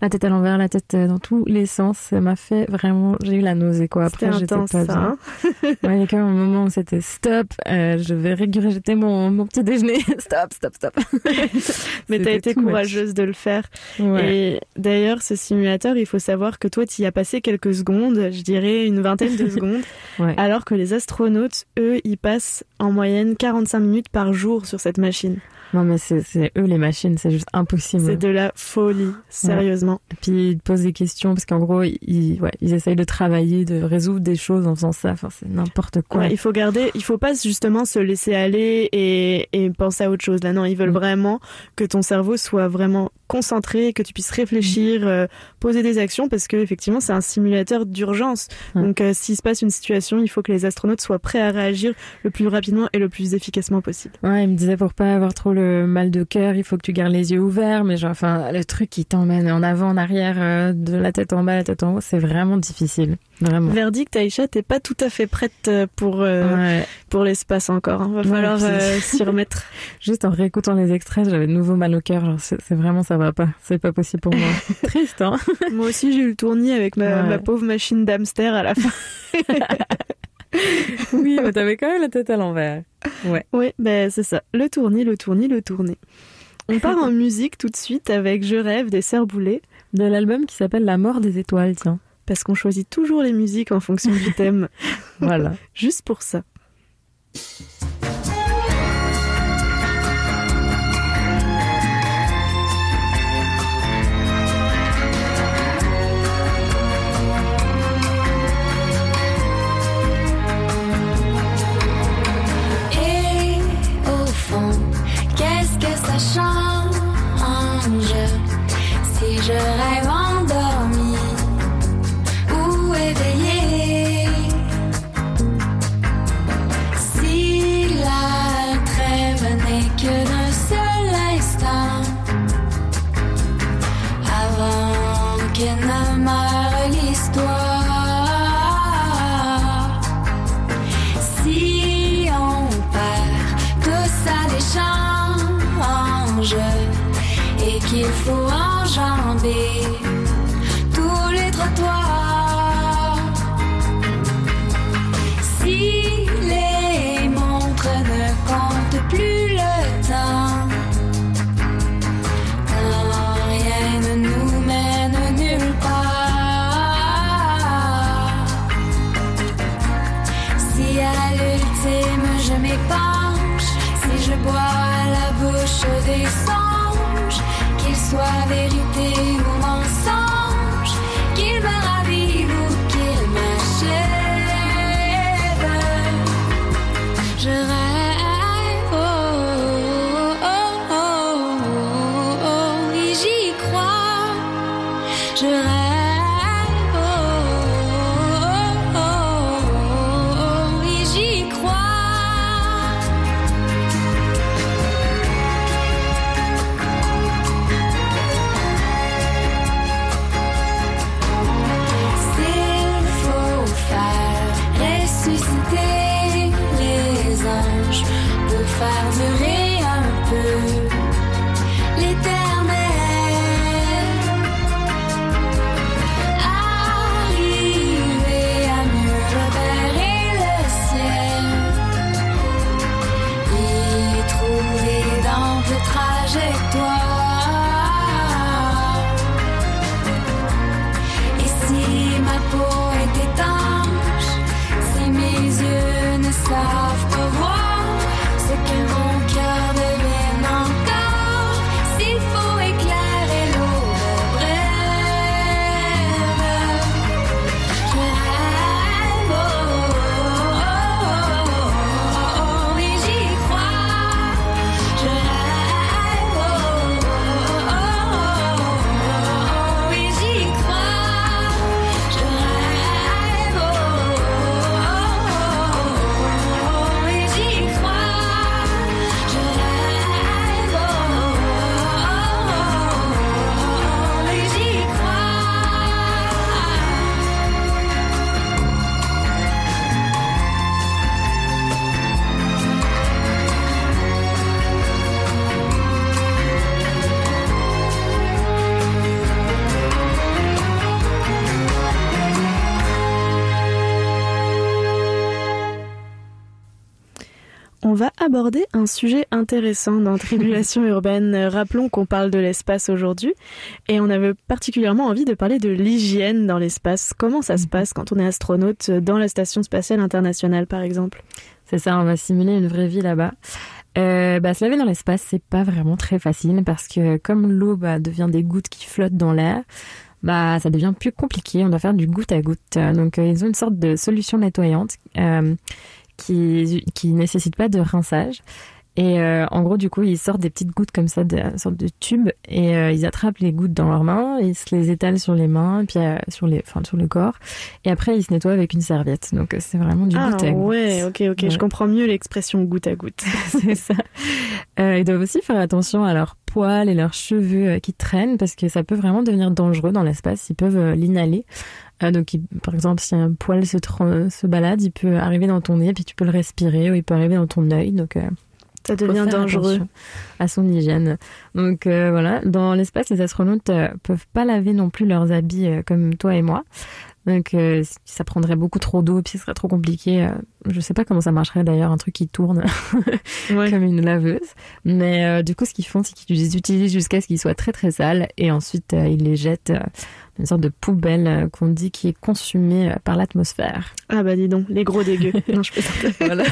la tête à l'envers, la tête euh, dans tous les sens. Ça m'a fait vraiment, j'ai eu la nausée quoi. Après, j'étais pas ça, bien. hein Ouais, il y a quand même un moment où c'était stop. euh, je vais régurgiter mon mon petit déjeuner. stop, stop, stop. Mais t'as été courageuse de le faire. Ouais. Et d'ailleurs, ce simulateur, il faut savoir que toi, tu y as passé quelques secondes, je dirais une vingtaine de secondes, Ouais. alors que les astronautes, eux, ils passent en moyenne 45 minutes par jour sur cette machine. Non, mais c'est eux les machines, c'est juste impossible. C'est de la folie, sérieusement. Et puis ils posent des questions parce qu'en gros, ils, ouais, ils essayent de travailler, de résoudre des choses en faisant ça. Enfin, c'est n'importe quoi. Ouais, il faut garder, il faut pas justement se laisser aller et, et penser à autre chose. Là, non, ils veulent Mm. vraiment que ton cerveau soit vraiment concentré, que tu puisses réfléchir, euh, poser des actions, parce que effectivement, c'est un simulateur d'urgence. Mm. Donc, euh, s'il se passe une situation, il faut que les astronautes soient prêts à réagir le plus rapidement et le plus efficacement possible. Ouais, il me disait pour pas avoir trop le mal de cœur, il faut que tu gardes les yeux ouverts, mais genre, enfin, le truc qui t'emmène en avant, en arrière, euh, de la tête en bas, la tête en haut, c'est vraiment difficile. Vraiment. Verdict, Aïcha, t'es pas tout à fait prête euh, pour euh, Ouais. pour l'espace encore. hein. Va Ouais, falloir euh, s'y remettre. Juste en réécoutant les extraits, j'avais de nouveau mal au cœur. C'est c'est vraiment, ça va pas. C'est pas possible pour moi. Triste, hein Moi aussi, j'ai eu le tournis avec ma, Ouais. ma pauvre machine d'hamster à la fin. Oui, mais t'avais quand même la tête à l'envers. Ouais. Oui, ben c'est ça. Le tournis, le tournis, le tournis. On part en musique tout de suite avec Je rêve des Boulay. De l'album qui s'appelle La mort des étoiles, tiens. Parce qu'on choisit toujours les musiques en fonction du thème. Voilà. Juste pour ça. Et qu'il faut enjamber tous les trottoirs. Si les montres ne comptent plus le temps, quand rien ne nous mène nulle part. Si à l'ultime je m'épanche, si je bois bouche des songes, qu'ils soient vérité ou mensonge, un sujet intéressant dans Tribulation urbaine. Rappelons qu'on parle de l'espace aujourd'hui et on avait particulièrement envie de parler de l'hygiène dans l'espace. Comment ça se passe quand on est astronaute dans la station spatiale internationale par exemple? C'est ça, on va simuler une vraie vie là-bas. Euh, bah, se laver dans l'espace, c'est pas vraiment très facile parce que comme l'eau bah, devient des gouttes qui flottent dans l'air, bah ça devient plus compliqué. On doit faire du goutte à goutte. Donc euh, ils ont une sorte de solution nettoyante euh, qui qui nécessite pas de rinçage. Et euh, en gros, du coup, ils sortent des petites gouttes comme ça, de, une sorte de tube, et euh, ils attrapent les gouttes dans leurs mains, ils se les étalent sur les mains, et puis euh, sur les, enfin sur le corps, et après ils se nettoient avec une serviette. Donc c'est vraiment du ah goutte à goutte. ouais, ok, ok, Ouais. je comprends mieux l'expression goutte à goutte. c'est ça. Ils doivent aussi faire attention à leurs poils et leurs cheveux qui traînent parce que ça peut vraiment devenir dangereux dans l'espace. Ils peuvent l'inhaler. Euh, donc, il- par exemple, si un poil se, se balade, il peut arriver dans ton nez, puis tu peux le respirer, ou il peut arriver dans ton œil. Donc, euh, Ça devient dangereux. à son hygiène. Donc euh, voilà, dans l'espace, les astronautes euh, peuvent pas laver non plus leurs habits euh, comme toi et moi. Donc euh, ça prendrait beaucoup trop d'eau et puis ce serait trop compliqué. Je sais pas comment ça marcherait d'ailleurs, un truc qui tourne comme une laveuse. Mais euh, du coup, ce qu'ils font, c'est qu'ils les utilisent jusqu'à ce qu'ils soient très très sales et ensuite euh, ils les jettent dans une sorte de poubelle qu'on dit qui est consumée par l'atmosphère. Ah bah dis donc, les gros dégueux. non, je peux Voilà.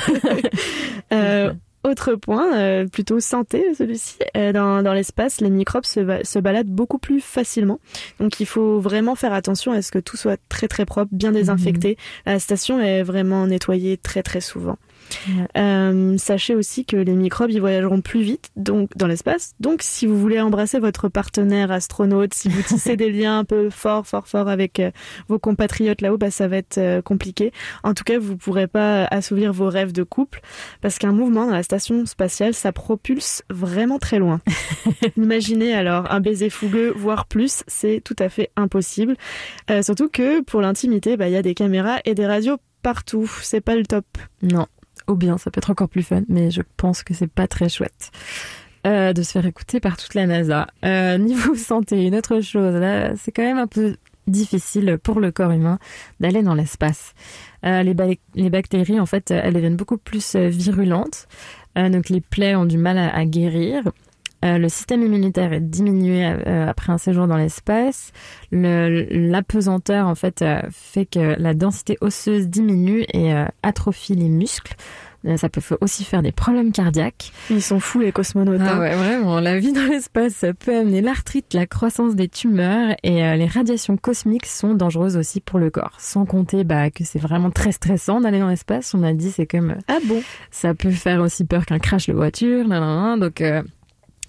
Autre point, euh, plutôt santé celui-ci, euh, dans, dans l'espace, les microbes se, se baladent beaucoup plus facilement. Donc il faut vraiment faire attention à ce que tout soit très très propre, bien désinfecté. La station est vraiment nettoyée très très souvent. Euh, sachez aussi que les microbes ils voyageront plus vite donc dans l'espace. Donc si vous voulez embrasser votre partenaire astronaute, si vous tissez des liens un peu forts fort fort avec euh, vos compatriotes là-haut, bah ça va être euh, compliqué. En tout cas, vous pourrez pas assouvir vos rêves de couple parce qu'un mouvement dans la station spatiale, ça propulse vraiment très loin. Imaginez alors un baiser fougueux, voire plus, c'est tout à fait impossible. Surtout que pour l'intimité, bah il y a des caméras et des radios partout. C'est pas le top. Non. Ou bien, ça peut être encore plus fun, mais je pense que c'est pas très chouette. euh, de se faire écouter par toute la NASA. Euh, niveau santé, une autre chose, c'est quand même un peu difficile pour le corps humain d'aller dans l'espace. Euh, les, ba- les bactéries, en fait, elles deviennent beaucoup plus virulentes, donc les plaies ont du mal à guérir. Euh, le système immunitaire est diminué euh, après un séjour dans l'espace. Le- L'apesanteur, en fait, euh, fait que la densité osseuse diminue et atrophie les muscles. Ça peut aussi faire des problèmes cardiaques. Ils sont fous, les cosmonautes. Ah hein. ouais, vraiment. La vie dans l'espace peut amener l'arthrite, la croissance des tumeurs et les radiations cosmiques sont dangereuses aussi pour le corps. Sans compter bah, que c'est vraiment très stressant d'aller dans l'espace. On a dit c'est comme... Ah bon? Ça peut faire aussi peur qu'un crash de voiture. nan, nan, nan. donc...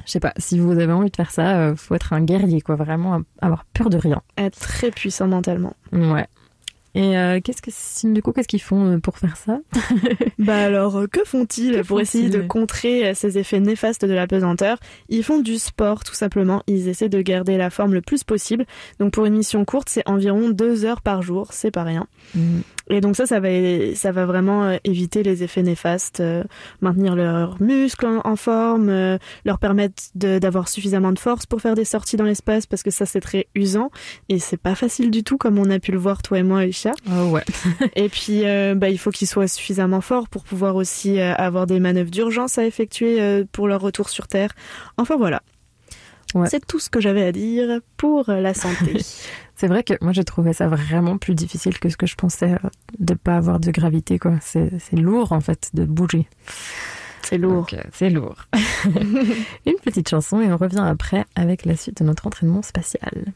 je sais pas, si vous avez envie de faire ça, euh, faut être un guerrier, quoi. Vraiment avoir peur de rien. Être très puissant mentalement. Ouais. Et euh, qu'est-ce que du coup, qu'est-ce qu'ils font euh, pour faire ça? Bah alors, euh, que font-ils pour essayer de contrer ces effets néfastes de la pesanteur? Ils font du sport, tout simplement. Ils essaient de garder la forme le plus possible. Donc pour une mission courte, c'est environ deux heures par jour, c'est pas rien. Et donc ça, ça va, ça va vraiment euh, éviter les effets néfastes, euh, maintenir leurs muscles en, en forme, euh, leur permettre d'avoir suffisamment de force pour faire des sorties dans l'espace, parce que ça c'est très usant et c'est pas facile du tout, comme on a pu le voir toi et moi, Alicia. Oh ouais. et puis, euh, bah, il faut qu'ils soient suffisamment forts pour pouvoir aussi avoir des manœuvres d'urgence à effectuer pour leur retour sur Terre. Enfin voilà. C'est tout ce que j'avais à dire pour la santé. C'est vrai que moi j'ai trouvé ça vraiment plus difficile que ce que je pensais euh, de pas avoir de gravité quoi. C'est c'est lourd en fait de bouger. C'est lourd. Donc, euh, C'est lourd. Une petite chanson et on revient après avec la suite de notre entraînement spatial.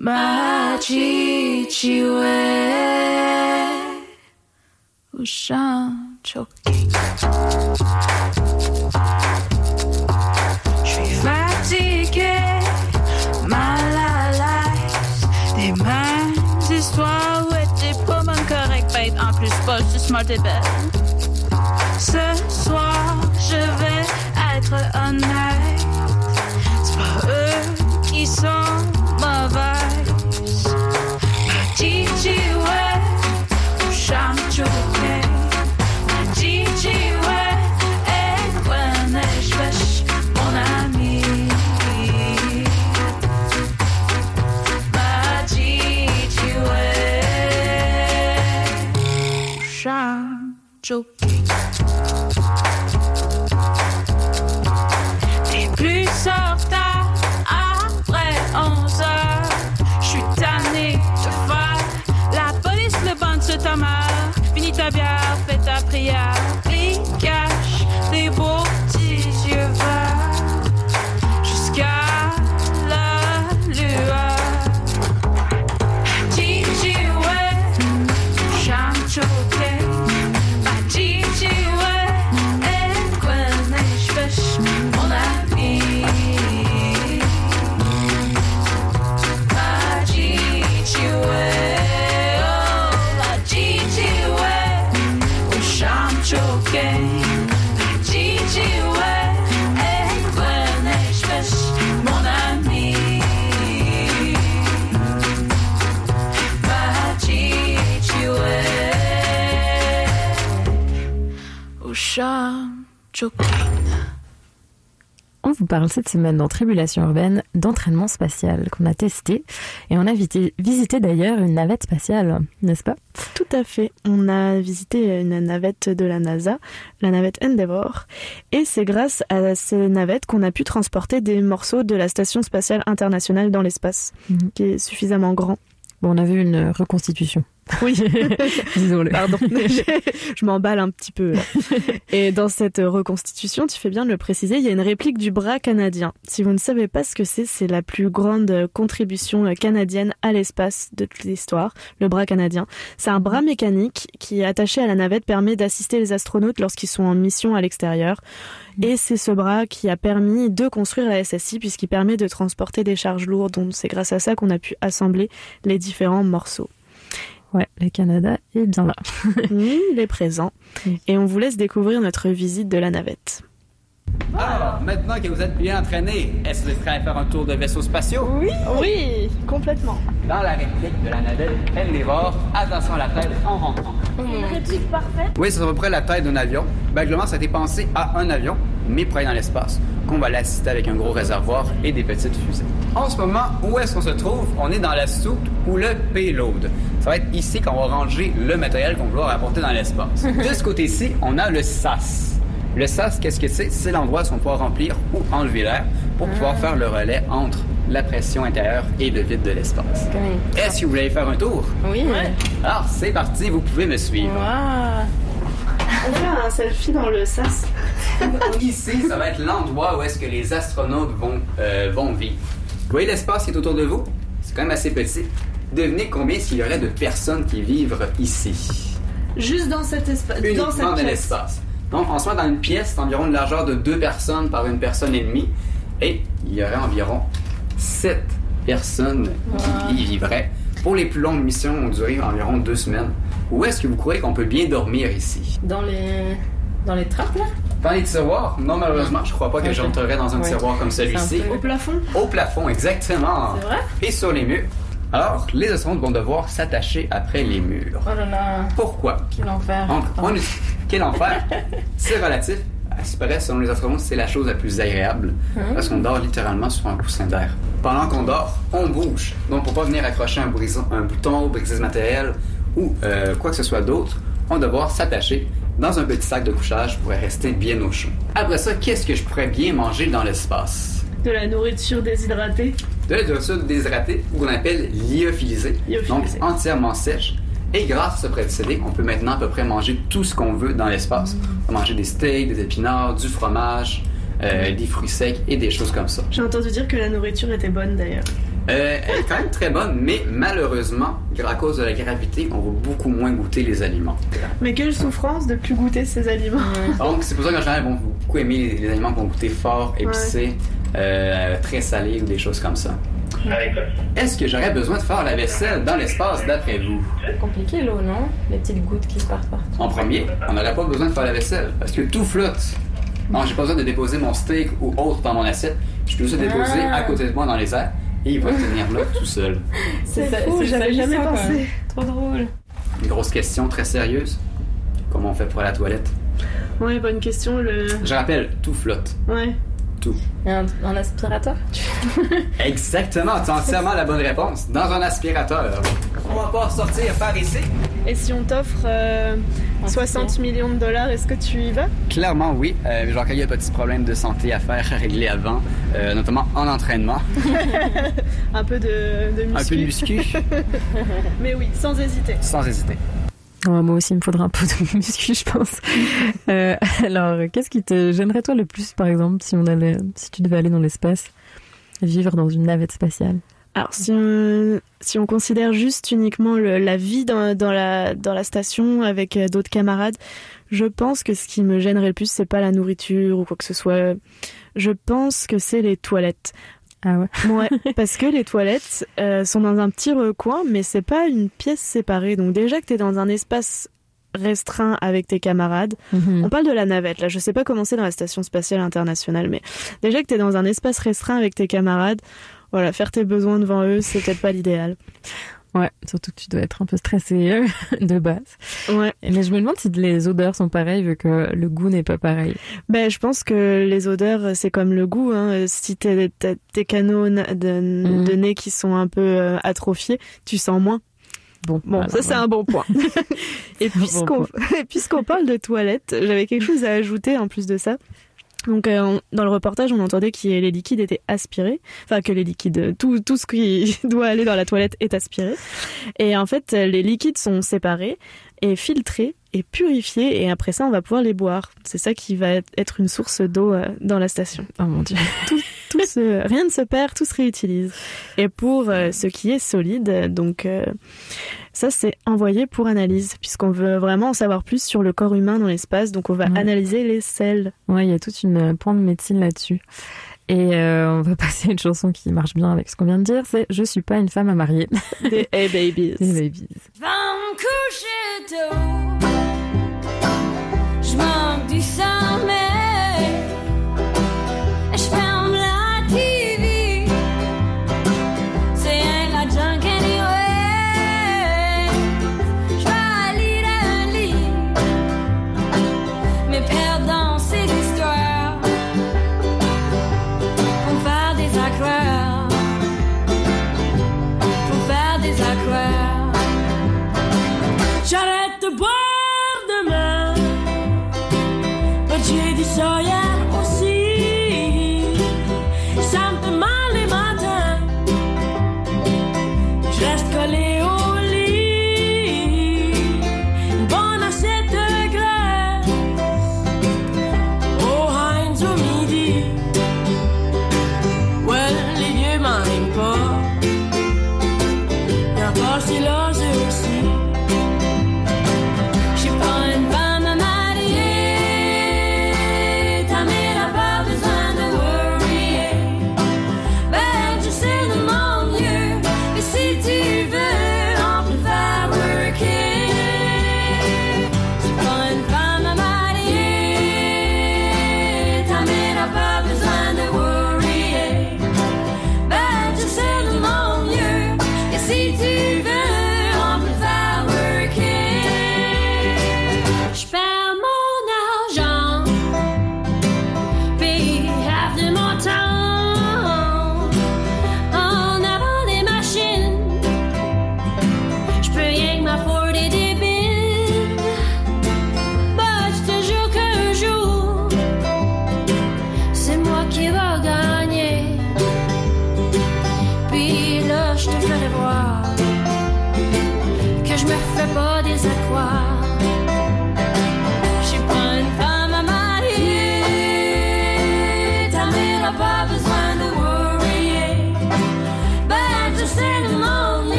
Machichiwe, ushamchuke. Machichiwe, ekwaneshpesh, mon ami. Machichiwe, ushamchuke. J'suis fatigué, mal à des. En plus, pas smart et belle. Ce soir, je vais être honnête. C'est pas eux qui sont T'es plus en retard après 11 heures. Je suis de faire la police, le banc de ce Thomas. Finis ta bière. On vous parle cette semaine dans Tribulation urbaine d'entraînement spatial qu'on a testé et on a visité d'ailleurs une navette spatiale, n'est-ce pas? Tout à fait. On a visité une navette de la NASA, la navette Endeavour, et c'est grâce à ces navettes qu'on a pu transporter des morceaux de la Station spatiale internationale dans l'espace, qui est suffisamment grand. Bon, on a vu une reconstitution. Oui, Disons-le. Pardon, je, je m'emballe un petit peu. là. Et dans cette reconstitution, tu fais bien de le préciser, il y a une réplique du bras canadien. Si vous ne savez pas ce que c'est, c'est la plus grande contribution canadienne à l'espace de toute l'histoire, le bras canadien. C'est un bras mécanique qui, attaché à la navette, permet d'assister les astronautes lorsqu'ils sont en mission à l'extérieur. Et c'est ce bras qui a permis de construire la SSI puisqu'il permet de transporter des charges lourdes. Donc c'est grâce à ça qu'on a pu assembler les différents morceaux. Ouais, le Canada est bien là. Oui, il est présent. Et on vous laisse découvrir notre visite de la navette. Alors, maintenant que vous êtes bien entraîné, est-ce que vous êtes prêt à faire un tour de vaisseaux spatiaux? Oui, oui, complètement. Dans la réplique de la navette Endeavour, attention à la tête en rentrant. Une réplique parfaite. Oui, c'est à peu près la taille d'un avion. Vaguement, ça a été pensé à un avion, mais pour aller dans l'espace, qu'on va l'assister avec un gros réservoir et des petites fusées. En ce moment, où est-ce qu'on se trouve? On est dans la soute ou le payload. Ça va être ici qu'on va ranger le matériel qu'on va vouloir apporter dans l'espace. de ce côté-ci, on a le SAS. Le SAS, qu'est-ce que c'est? C'est l'endroit où on pouvoir remplir ou enlever l'air pour pouvoir faire le relais entre la pression intérieure et le vide de l'espace. Est-ce que vous voulez faire un tour? Oui. Alors, c'est parti, vous pouvez me suivre. On fait un selfie dans le sas. Ici, ça va être l'endroit où est-ce que les astronautes vont, euh, vont vivre. Vous voyez l'espace qui est autour de vous? C'est quand même assez petit. Devinez combien s'il y aurait de personnes qui vivent ici. Juste dans cet espace. dans Uniquement cette de pièce. l'espace. Donc, en soi, dans une pièce, c'est environ une largeur de deux personnes par une personne et demie. Et il y aurait environ sept personnes qui y vivraient. Pour les plus longues missions, on durait environ deux semaines. Où est-ce que vous croyez qu'on peut bien dormir ici? Dans les, dans les trappes, là? Dans les tiroirs? Non, malheureusement, je crois pas que j'entrerais dans un Ouais. tiroir comme celui-ci. Au plafond. Au plafond, exactement. C'est vrai? Et sur les murs. Alors, les astronautes vont devoir s'attacher après les murs. Oh là là, Pourquoi? quel enfer. On Quel enfer! C'est relatif. À ce paraît, selon les astronautes, c'est la chose la plus agréable. Hein? Parce qu'on dort littéralement sur un coussin d'air. Pendant qu'on dort, on bouge. Donc, pour pas venir accrocher un, brison- un bouton, briser ce matériel ou euh, quoi que ce soit d'autre, on va devoir s'attacher dans un petit sac de couchage pour rester bien au chaud. Après ça, qu'est-ce que je pourrais bien manger dans l'espace? De la nourriture déshydratée. de la nourriture déshydratée ou qu'on appelle lyophilisée, donc entièrement sèche. Et grâce à ce procédé, on peut maintenant à peu près manger tout ce qu'on veut dans l'espace. On peut manger des steaks, des épinards, du fromage, euh, des fruits secs et des choses comme ça. J'ai entendu dire que la nourriture était bonne d'ailleurs. Euh, elle est quand même très bonne, mais malheureusement, à cause de la gravité, on va beaucoup moins goûter les aliments. Mais quelle souffrance de plus goûter ces aliments? Donc, c'est pour ça qu'en général, ils vont beaucoup aimer les, les aliments qui vont goûter fort, épicés, euh, très salés ou des choses comme ça. Est-ce que j'aurais besoin de faire la vaisselle dans l'espace d'après vous? C'est compliqué l'eau, non? Les petites gouttes qui se partent partout. En premier, on n'aurait pas besoin de faire la vaisselle parce que tout flotte. Non, j'ai pas besoin de déposer mon steak ou autre dans mon assiette. Je peux juste le déposer Ah. à côté de moi dans les airs et il va tenir là tout seul. C'est fou, j'avais jamais pensé. Trop drôle. Une grosse question très sérieuse. Comment on fait pour aller à la toilette? Ouais, bonne question. Le... Je rappelle, tout flotte. Ouais. Tout. Un, un aspirateur? Exactement, tu as entièrement la bonne réponse. Dans un aspirateur. On va pas sortir par ici. Et si on t'offre euh, 60 millions de dollars, est-ce que tu y vas? Clairement, oui. Euh, genre, qu'il y a un petit problème de santé à faire, à régler avant, euh, notamment en entraînement. Un peu de, de muscu. Un peu de muscu. Mais oui, sans hésiter. Sans hésiter. Moi aussi, il me faudra un peu de muscu, je pense. Euh, alors, qu'est-ce qui te gênerait toi le plus, par exemple, si on allait, si tu devais aller dans l'espace, vivre dans une navette spatiale? Alors, si on, si on considère juste uniquement la vie dans, dans, la, dans la station avec euh, d'autres camarades, je pense que ce qui me gênerait le plus, c'est pas la nourriture ou quoi que ce soit. Je pense que c'est les toilettes. Ah ouais Ouais, parce que les toilettes euh, sont dans un petit recoin, mais c'est pas une pièce séparée. Donc déjà que t'es dans un espace restreint avec tes camarades. Mhm. On parle de la navette, là. Je sais pas comment c'est dans la station spatiale internationale, mais déjà que t'es dans un espace restreint avec tes camarades, voilà, faire tes besoins devant eux, c'est peut-être pas l'idéal. Ouais, surtout que tu dois être un peu stressé euh, de base. Ouais. Mais je me demande si les odeurs sont pareilles vu que le goût n'est pas pareil. Ben, je pense que les odeurs, c'est comme le goût. Hein. Si t'as tes canaux de, Mhm. de nez qui sont un peu euh, atrophiés, tu sens moins. Bon, Bon, alors, ça c'est un bon point. et puisqu'on et puisqu'on parle de toilettes, j'avais quelque chose à ajouter en plus de ça. Donc euh, dans le reportage, on entendait que les liquides étaient aspirés, enfin que les liquides, tout, tout ce qui doit aller dans la toilette est aspiré. Et en fait, les liquides sont séparés et filtrés et purifiés, et après ça, on va pouvoir les boire. C'est ça qui va être une source d'eau euh, dans la station. Oh mon dieu. Tout, tout se, rien ne se perd, tout se réutilise. Et pour euh, ce qui est solide, donc euh, ça c'est envoyé pour analyse, puisqu'on veut vraiment en savoir plus sur le corps humain dans l'espace, donc on va Ouais. analyser les selles. Ouais, il y a toute une euh, pan de médecine là-dessus. Et euh, on va passer à une chanson qui marche bien avec ce qu'on vient de dire, c'est Je suis pas une femme à marier. Des Hey Babies. Des babies. Va me coucher tôt.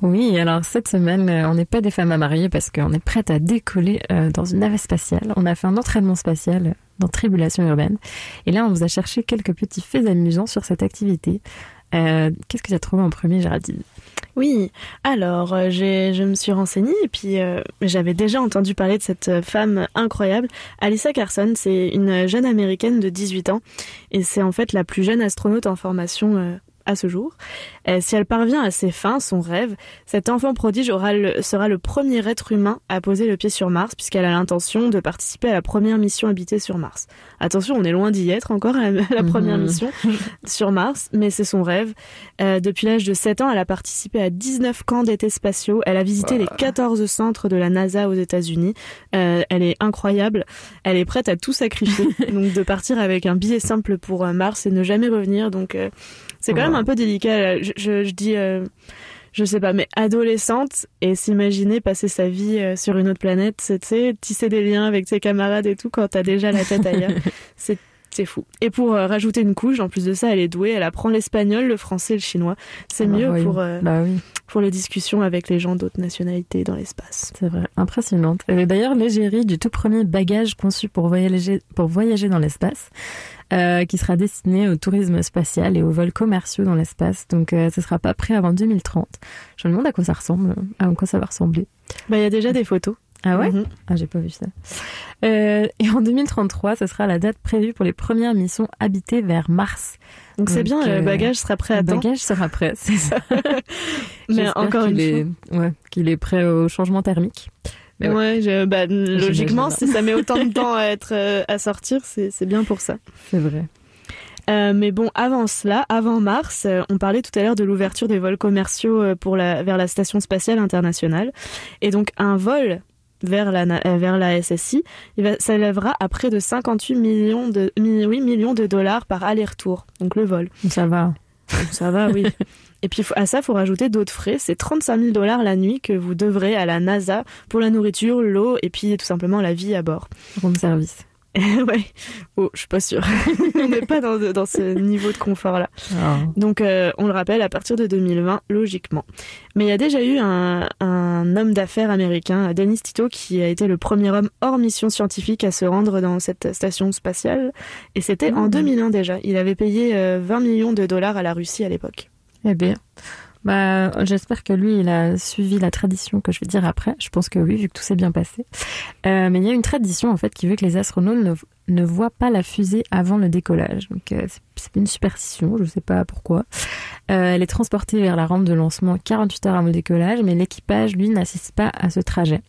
Oui, alors cette semaine, euh, on n'est pas des femmes à marier parce qu'on est prête à décoller euh, dans une navette spatiale. On a fait un entraînement spatial dans Tribulation urbaine. Et là, on vous a cherché quelques petits faits amusants sur cette activité. Euh, Qu'est-ce que tu as trouvé en premier, Géraldine? Oui, alors je me suis renseignée et puis j'avais déjà entendu parler de cette femme incroyable. Alyssa Carson, c'est une jeune américaine de 18 ans et c'est en fait la plus jeune astronaute en formation à ce jour. Euh, si elle parvient à ses fins, son rêve, cet enfant prodige aura le- sera le premier être humain à poser le pied sur Mars puisqu'elle a l'intention de participer à la première mission habitée sur Mars. Attention, on est loin d'y être encore à la, à la première Mhm. mission sur Mars, mais c'est son rêve. Euh, depuis l'âge de 7 ans, elle a participé à 19 camps d'été spatiaux. Elle a visité les 14 centres de la NASA aux États-Unis. Euh, elle est incroyable. Elle est prête à tout sacrifier. donc de partir avec un billet simple pour Mars et ne jamais revenir. Donc euh, c'est quand même un peu délicat. Je, je, je dis, euh, je sais pas, mais adolescente et s'imaginer passer sa vie euh, sur une autre planète, c'est, tisser des liens avec ses camarades et tout quand t'as déjà la tête ailleurs. c'est c'est fou. Et pour euh, rajouter une couche, en plus de ça, elle est douée. Elle apprend l'espagnol, le français, le chinois. C'est Ah bah mieux pour euh, Bah oui. pour les discussions avec les gens d'autres nationalités dans l'espace. C'est vrai, impressionnante. Elle est d'ailleurs l'égérie du tout premier bagage conçu pour voyager, pour voyager dans l'espace, euh, qui sera destiné au tourisme spatial et aux vols commerciaux dans l'espace. Donc, euh, ce sera pas prêt avant 2030. Je me demande à quoi ça ressemble, à quoi ça va ressembler. Bah, il y a déjà des photos. Ah ouais Mhm. Ah, j'ai pas vu ça. Euh, et en 2033, ce sera la date prévue pour les premières missions habitées vers Mars. Donc c'est bien, le euh, bagage sera prêt à Le temps. bagage sera prêt, c'est ça. Mais encore une est, ouais, qu'il est prêt au changement thermique. Mais ouais, je- bah, logiquement, J'imagine. si ça met autant de temps à être euh, à sortir, c'est bien pour ça. C'est vrai. Euh, mais bon, avant cela, avant mars, euh, on parlait tout à l'heure de l'ouverture des vols commerciaux pour la, vers la station spatiale internationale. Et donc, un vol vers la, vers la SSI, il va, s'élèvera à près de 58 millions de, mi- oui, millions de dollars par aller-retour. Donc, le vol. Ça va. Ça va, oui. Et puis à ça, faut rajouter d'autres frais. C'est 35 000 dollars la nuit que vous devrez à la NASA pour la nourriture, l'eau et puis tout simplement la vie à bord. Room service. ouais. Oh, je suis pas sûre. on n'est pas dans, dans ce niveau de confort-là. Ah. Donc, euh, on le rappelle, à partir de 2020, logiquement. Mais il y a déjà eu un, un homme d'affaires américain, Dennis Tito, qui a été le premier homme hors mission scientifique à se rendre dans cette station spatiale. Et c'était en Mhm. 2001 déjà. Il avait payé euh, 20 millions de dollars à la Russie à l'époque. Eh bien, bah, j'espère que lui, il a suivi la tradition que je vais dire après. Je pense que oui, vu que tout s'est bien passé. Euh, mais il y a une tradition, en fait, qui veut que les astronautes ne, ne voient pas la fusée avant le décollage. Donc, euh, c'est- une superstition, je sais pas pourquoi. Euh, elle est transportée vers la rampe de lancement 48 heures avant le décollage, mais l'équipage, lui, n'assiste pas à ce trajet.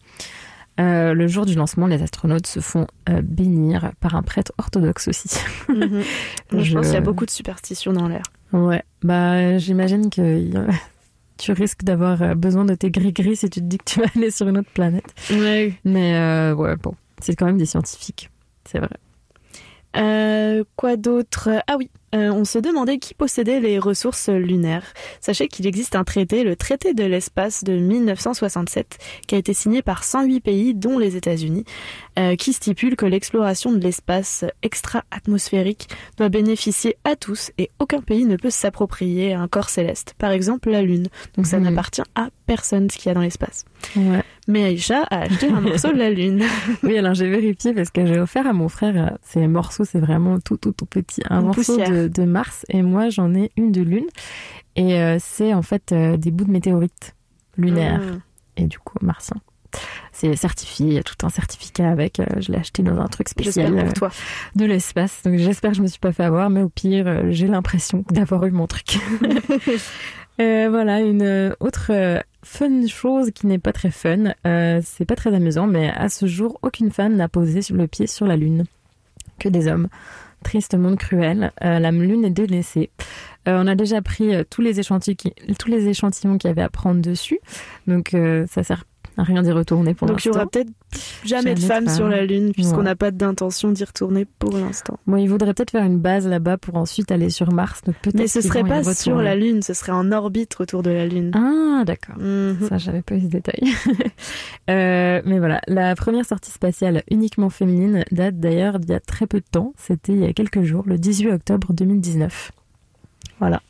Euh, le jour du lancement, les astronautes se font euh, bénir par un prêtre orthodoxe aussi. Mhm. Je, Je- pense qu'il y a beaucoup de superstitions dans l'air. Ouais, bah j'imagine que tu risques d'avoir euh, besoin de tes gris-gris si tu te dis que tu vas aller sur une autre planète. Ouais. Mais euh, ouais, bon, c'est quand même des scientifiques, c'est vrai. Quoi d'autre? Ah oui, euh, on se demandait qui possédait les ressources lunaires. Sachez qu'il existe un traité, le traité de l'espace de 1967, qui a été signé par 108 pays, dont les États-Unis, euh, qui stipule que l'exploration de l'espace extra-atmosphérique doit bénéficier à tous et aucun pays ne peut s'approprier un corps céleste, par exemple la Lune. Donc ça Mhm. n'appartient à personne ce qu'il y a dans l'espace. Ouais. Mais Aïcha a acheté un morceau de la Lune. Oui, alors j'ai vérifié parce que j'ai offert à mon frère euh, ces morceaux, c'est vraiment tout, tout, tout petit, un Une morceau de, de Mars et moi j'en ai une de Lune. Et euh, c'est en fait euh, des bouts de météorites lunaires Mm. et du coup martiens. C'est certifié, il y a tout un certificat avec. je l'ai acheté dans un truc spécial pour toi. de l'espace. Donc j'espère que je me suis pas fait avoir, mais au pire, j'ai l'impression d'avoir eu mon truc. Euh, voilà, une autre fun chose qui n'est pas très fun. Euh, c'est pas très amusant, mais à ce jour, aucune femme n'a posé le pied sur la Lune. Que des hommes. Triste monde cruel. Euh, la Lune est délaissée. Euh, on a déjà pris tous les échantillons tous les échantillons qu'il y avait à prendre dessus. Donc ça sert rien d'y retourner pour Donc il y l'instant. aura peut-être jamais, de femmes sur la Lune puisqu'on Ouais. n'a pas d'intention d'y retourner pour l'instant. Bon, il voudrait peut-être faire une base là-bas pour ensuite aller sur Mars. Donc Mais ce serait pas sur la Lune, ce serait en orbite autour de la Lune. Ah, d'accord. Mhm. Ça, j'avais pas eu ce détail. Euh, mais voilà, la première sortie spatiale uniquement féminine date d'ailleurs d'il y a très peu de temps. C'était il y a quelques jours, le 18 octobre 2019. Voilà.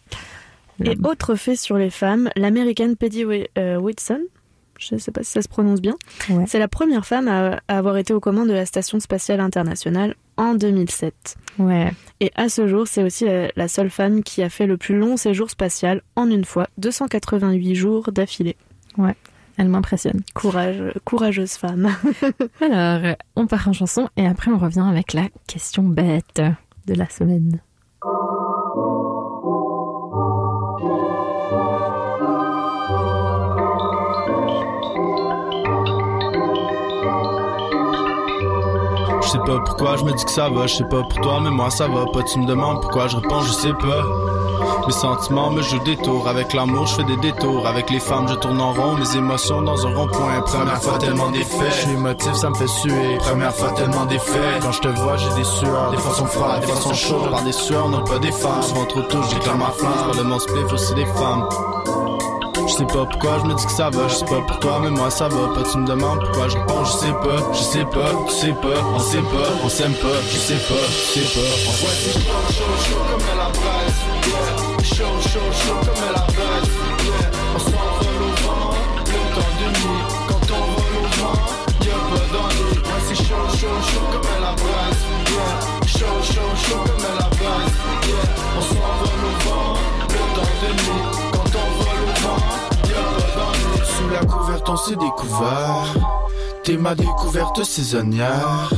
Et autre fait sur les femmes, l'américaine Peggy euh, Whitson, je ne sais pas si ça se prononce bien, Ouais. c'est la première femme à, à avoir été aux commandes de la Station spatiale internationale en 2007. Ouais. Et à ce jour, c'est aussi la, la seule femme qui a fait le plus long séjour spatial en une fois, 288 jours d'affilée. Ouais, elle m'impressionne. Courage, courageuse femme. Alors, on part en chanson et après on revient avec la question bête de la semaine. Sais pas pourquoi je me dis que ça va, je sais pas pour toi, mais moi ça va pas. Tu me demandes pourquoi je réponds, je sais pas. Mes sentiments me jouent des tours, avec l'amour je fais des détours, avec les femmes je tourne en rond, mes émotions dans un rond-point. Première fois tellement d'effets, je suis émotif, ça me fait suer. Première fois tellement d'effets, quand je te vois j'ai des sueurs, des fois sont froides, des fois sont chaudes. Par des sueurs, non pas des femmes, souvent trop tôt, je déclare ma flamme. Pas de mon spliff, aussi des femmes. Je sais pas pourquoi je me dis que ça va, je sais pas pour toi, mais moi ça va pas. Tu me demandes pourquoi je réponds, je sais pas, je sais pas, tu sais pas, on sait pas, on s'aime pas, je sais pas, tu sais pas. On voit si chaud, chaud, comme la presse, yeah. Chaud, chaud, chaud comme la presse, yeah. On s'envole au vent, le temps de nuit. Quand on vole au vent, y'a pas d'ennui. C'est chaud, chaud, chaud comme la presse, yeah. Chaud, chaud, chaud comme la presse, yeah. On s'est découvert. T'es ma découverte saisonnière.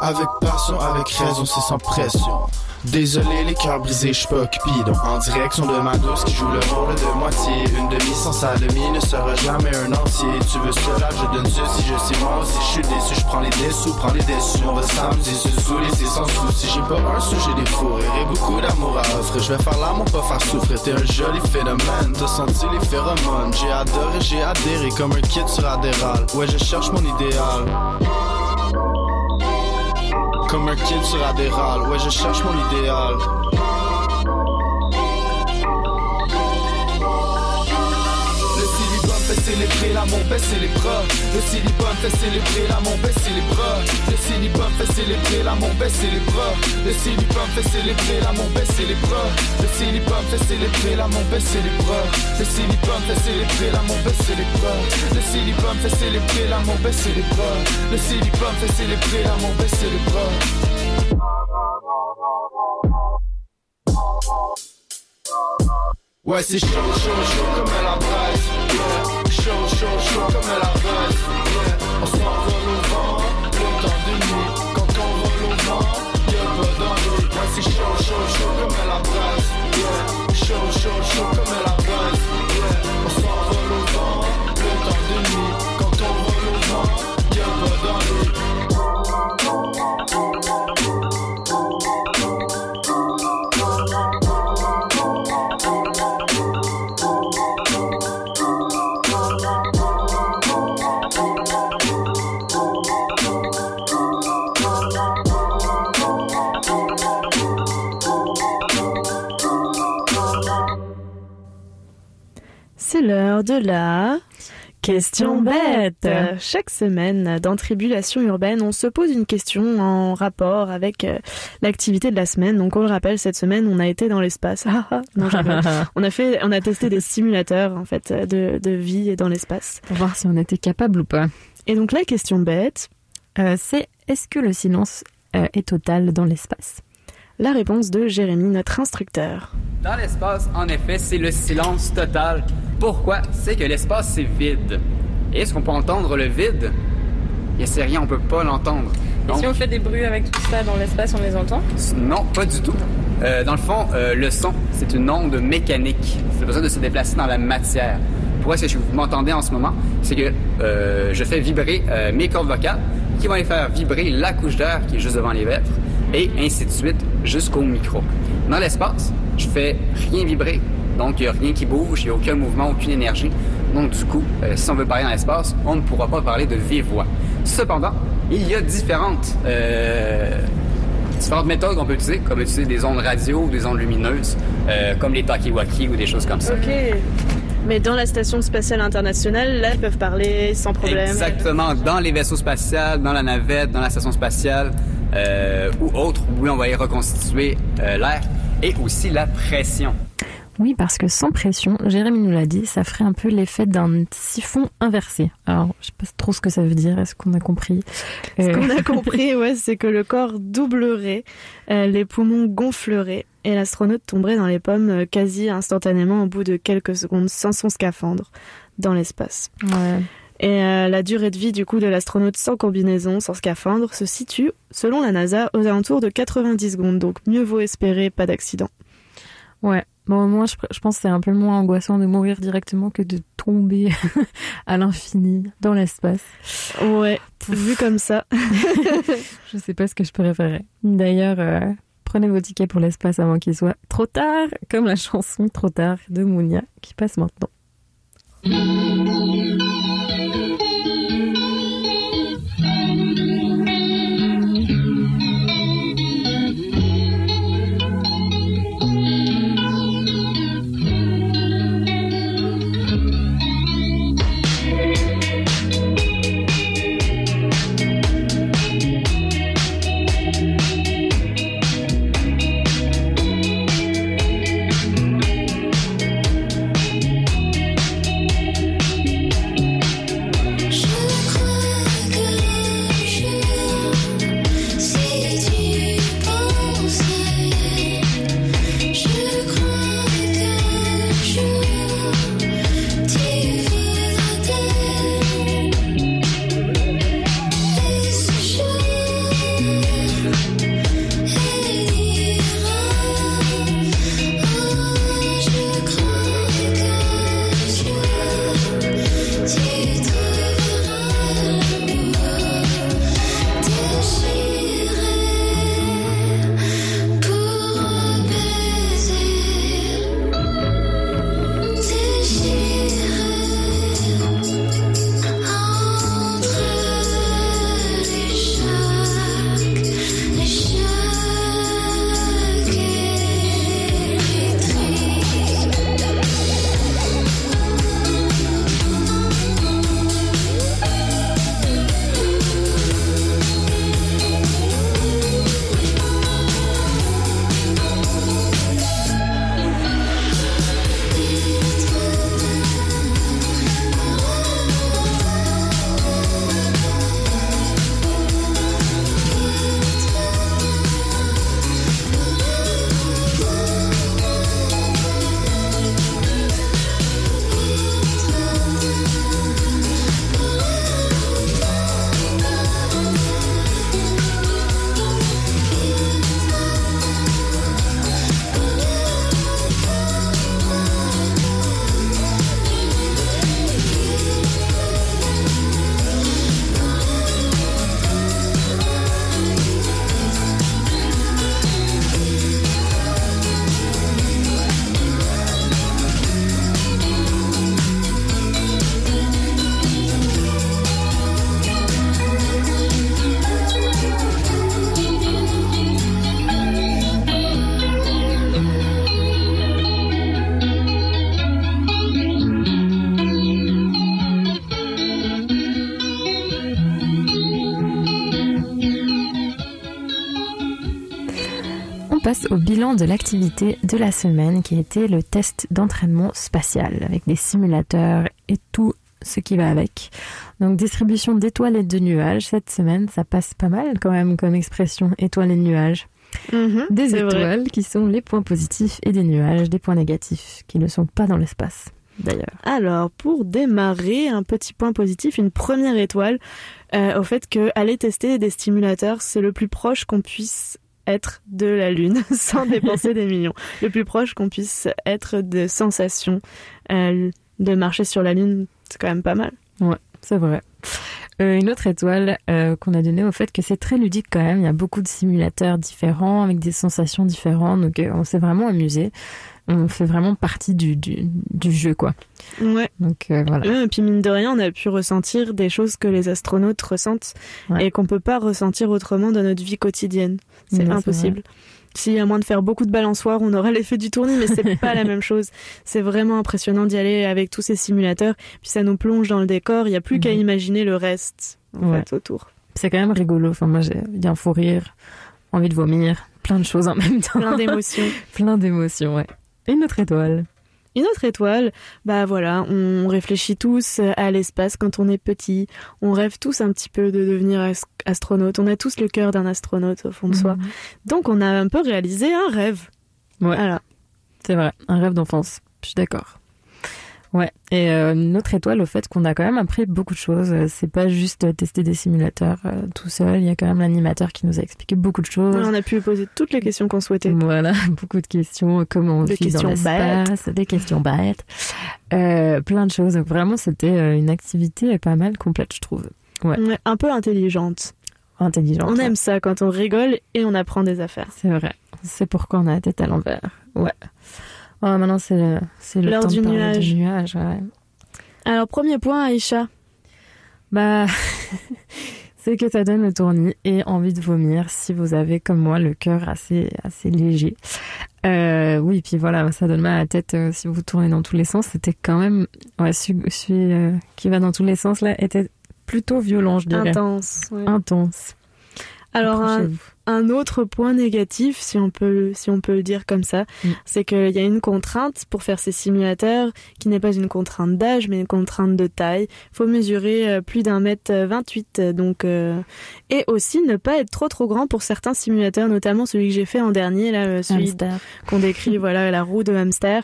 Avec passion, avec raison, c'est sans pression. Désolé, les cœurs brisés, j'suis pas Cupidon. En direction de ma douce qui joue le rôle de moitié. Une demi sans sa demi ne sera jamais un entier. Tu veux cela, je donne ceci, je sais moi aussi, je suis déçu. Je prends les dessous, prends les déçus. On va s'amuser, se saouler, c'est sans souci. J'ai pas un sujet des fourrés et beaucoup d'amour à offrir. Je vais faire l'amour, pas faire souffrir. T'es un joli phénomène, t'as senti les phéromones. J'ai adoré, j'ai adhéré comme un kid sur Adderall. Ouais, je cherche mon idéal. Comme un kid sur Adderall, ouais je cherche mon idéal célébrer l'amour, baisser les bras. Le silibum fait célébrer l'amour, baisser les bras. Le silibum fait célébrer l'amour, baisser les bras. Le silibum fait célébrer l'amour, baisser les bras. Le silibum fait célébrer l'amour, baisser les bras. Le silibum fait célébrer l'amour, baisser les bras. Le silibum fait célébrer l'amour, baisser les bras. Le silibum fait célébrer l'amour, baisser les bras. Ouais, c'est chaud, chaud, chaud comme à la braise. Chaud, chaud, chaud comme la braise. Yeah. On s'envole au vent, le temps de nuit. Quand on vole au vent, y'a pas d'ennui. Ouais, c'est chaud, chaud, chaud comme la braise. Yeah. Chaud, chaud, chaud comme la braise. C'est l'heure de la question bête. Chaque semaine, dans Tribulation urbaine, on se pose une question en rapport avec euh, l'activité de la semaine. Donc, on le rappelle, cette semaine, on a été dans l'espace. Ah, ah, non, on a fait, on a testé des simulateurs en fait de, de vie dans l'espace pour voir si on était capable ou pas. Et donc, la question bête, Euh, c'est est-ce que le silence euh, est total dans l'espace? La réponse de Jérémy, notre instructeur. Dans l'espace, en effet, c'est le silence total. Pourquoi? C'est que l'espace, c'est vide. Et est-ce qu'on peut entendre le vide? Et c'est rien, on peut pas l'entendre. Et si on fait des bruits avec tout ça dans l'espace, on les entend? Non, pas du tout. Euh, dans le fond, euh, le son, c'est une onde mécanique. C'est besoin de se déplacer dans la matière. Pourquoi est-ce que vous m'entendez en ce moment? C'est que euh, je fais vibrer euh, mes cordes vocales qui vont aller faire vibrer la couche d'air qui est juste devant les lèvres et ainsi de suite jusqu'au micro. Dans l'espace, je fais rien vibrer. Donc, il n'y a rien qui bouge, il n'y a aucun mouvement, aucune énergie. Donc, du coup, euh, si on veut parler dans l'espace, on ne pourra pas parler de vive voix. Cependant, il y a différentes euh, différentes méthodes qu'on peut utiliser, comme utiliser des ondes radio ou des ondes lumineuses, euh, comme les talkie-walkie ou des choses comme ça. Ok. Mais dans la station spatiale internationale, là, ils peuvent parler sans problème. Exactement, dans les vaisseaux spatials, dans la navette, dans la station spatiale euh, ou autre, oui, on va y reconstituer euh, l'air et aussi la pression. Oui, parce que sans pression, Jérémy nous l'a dit, ça ferait un peu l'effet d'un siphon inversé. Alors, je sais pas trop ce que ça veut dire, est-ce qu'on a compris Ce Euh, qu'on a compris, ouais, c'est que le corps doublerait, euh, les poumons gonfleraient et l'astronaute tomberait dans les pommes euh, quasi instantanément au bout de quelques secondes sans son scaphandre dans l'espace. Ouais. Et euh, la durée de vie du coup de l'astronaute sans combinaison, sans scaphandre, se situe, selon la NASA, aux alentours de 90 secondes. Donc mieux vaut espérer pas d'accident. Ouais. Bon, moi, je, je pense que c'est un peu moins angoissant de mourir directement que de tomber à l'infini dans l'espace. Ouais, vu comme ça. je sais pas ce que je préférais. D'ailleurs, euh, prenez vos tickets pour l'espace avant qu'il soit trop tard, comme la chanson Trop tard de Mounia qui passe maintenant. Thank you. Bilan de l'activité de la semaine qui était le test d'entraînement spatial avec des simulateurs et tout ce qui va avec. Donc distribution d'étoiles et de nuages cette semaine, ça passe pas mal quand même comme expression étoiles et nuages. des c'est vrai. étoiles qui sont les points positifs et des nuages des points négatifs qui ne sont pas dans l'espace d'ailleurs. Alors, pour démarrer, un petit point positif, une première étoile euh, au fait que aller tester des stimulateurs, c'est le plus proche qu'on puisse être de la Lune sans dépenser des millions. Le plus proche qu'on puisse être de sensations. Euh, de marcher sur la Lune, c'est quand même pas mal. Ouais, c'est vrai. Euh, une autre étoile euh, qu'on a donnée au fait que c'est très ludique quand même. Il y a beaucoup de simulateurs différents avec des sensations différentes. Donc on s'est vraiment amusé. On fait vraiment partie du, du, du jeu quoi. Ouais. Donc euh, voilà. Ouais, et puis mine de rien, on a pu ressentir des choses que les astronautes ressentent et qu'on peut pas ressentir autrement dans notre vie quotidienne. C'est Ouais, impossible. Si à moins de faire beaucoup de balançoires, on aurait l'effet du tournis, mais c'est pas la même chose. C'est vraiment impressionnant d'y aller avec tous ces simulateurs. Puis ça nous plonge dans le décor. Il y a plus qu'à imaginer le reste en Ouais. fait autour. C'est quand même rigolo. Enfin moi j'ai bien fou rire, envie de vomir, plein de choses en même temps. Plein d'émotions. plein d'émotions, ouais. Une autre étoile. Une autre étoile, bah voilà, on réfléchit tous à l'espace quand on est petit. On rêve tous un petit peu de devenir as- astronaute. On a tous le cœur d'un astronaute au fond de soi. Mhm. Donc on a un peu réalisé un rêve. Ouais. Voilà. C'est vrai, un rêve d'enfance. Je suis d'accord. Ouais. Et euh, une autre étoile au fait qu'on a quand même appris beaucoup de choses. Euh, C'est pas juste euh, tester des simulateurs euh, tout seul. Il y a quand même l'animateur qui nous a expliqué beaucoup de choses. On a pu poser toutes les questions qu'on souhaitait. Voilà, beaucoup de questions, comment on Des vit dans questions l'espace, des questions bêtes, euh, plein de choses. Donc vraiment, c'était une activité pas mal complète, je trouve. Ouais, un peu intelligente. intelligente. On ouais. aime ça quand on rigole et on apprend des affaires. C'est vrai. C'est pourquoi on a la tête à l'envers. Ouais. Oh, maintenant, c'est le, c'est le temps du nuage. du nuage. Ouais. Alors premier point, Aïcha. Bah, c'est que ça donne le tournis et envie de vomir si vous avez comme moi le cœur assez assez léger. Euh, oui, puis voilà, ça donne mal à la tête euh, si vous tournez dans tous les sens. C'était quand même, ouais, celui, celui, euh, qui va dans tous les sens là était plutôt violent, je dirais. Intense. ouais. Intense. Alors un. Un autre point négatif, si on peut, si on peut le dire comme ça, Mm. c'est qu'il y a une contrainte pour faire ces simulateurs qui n'est pas une contrainte d'âge, mais une contrainte de taille. Il faut mesurer euh, plus d'un mètre 28, euh, donc euh, et aussi ne pas être trop trop grand pour certains simulateurs, notamment celui que j'ai fait en dernier, là, euh, celui Hamster. qu'on décrit, voilà, la roue de hamster.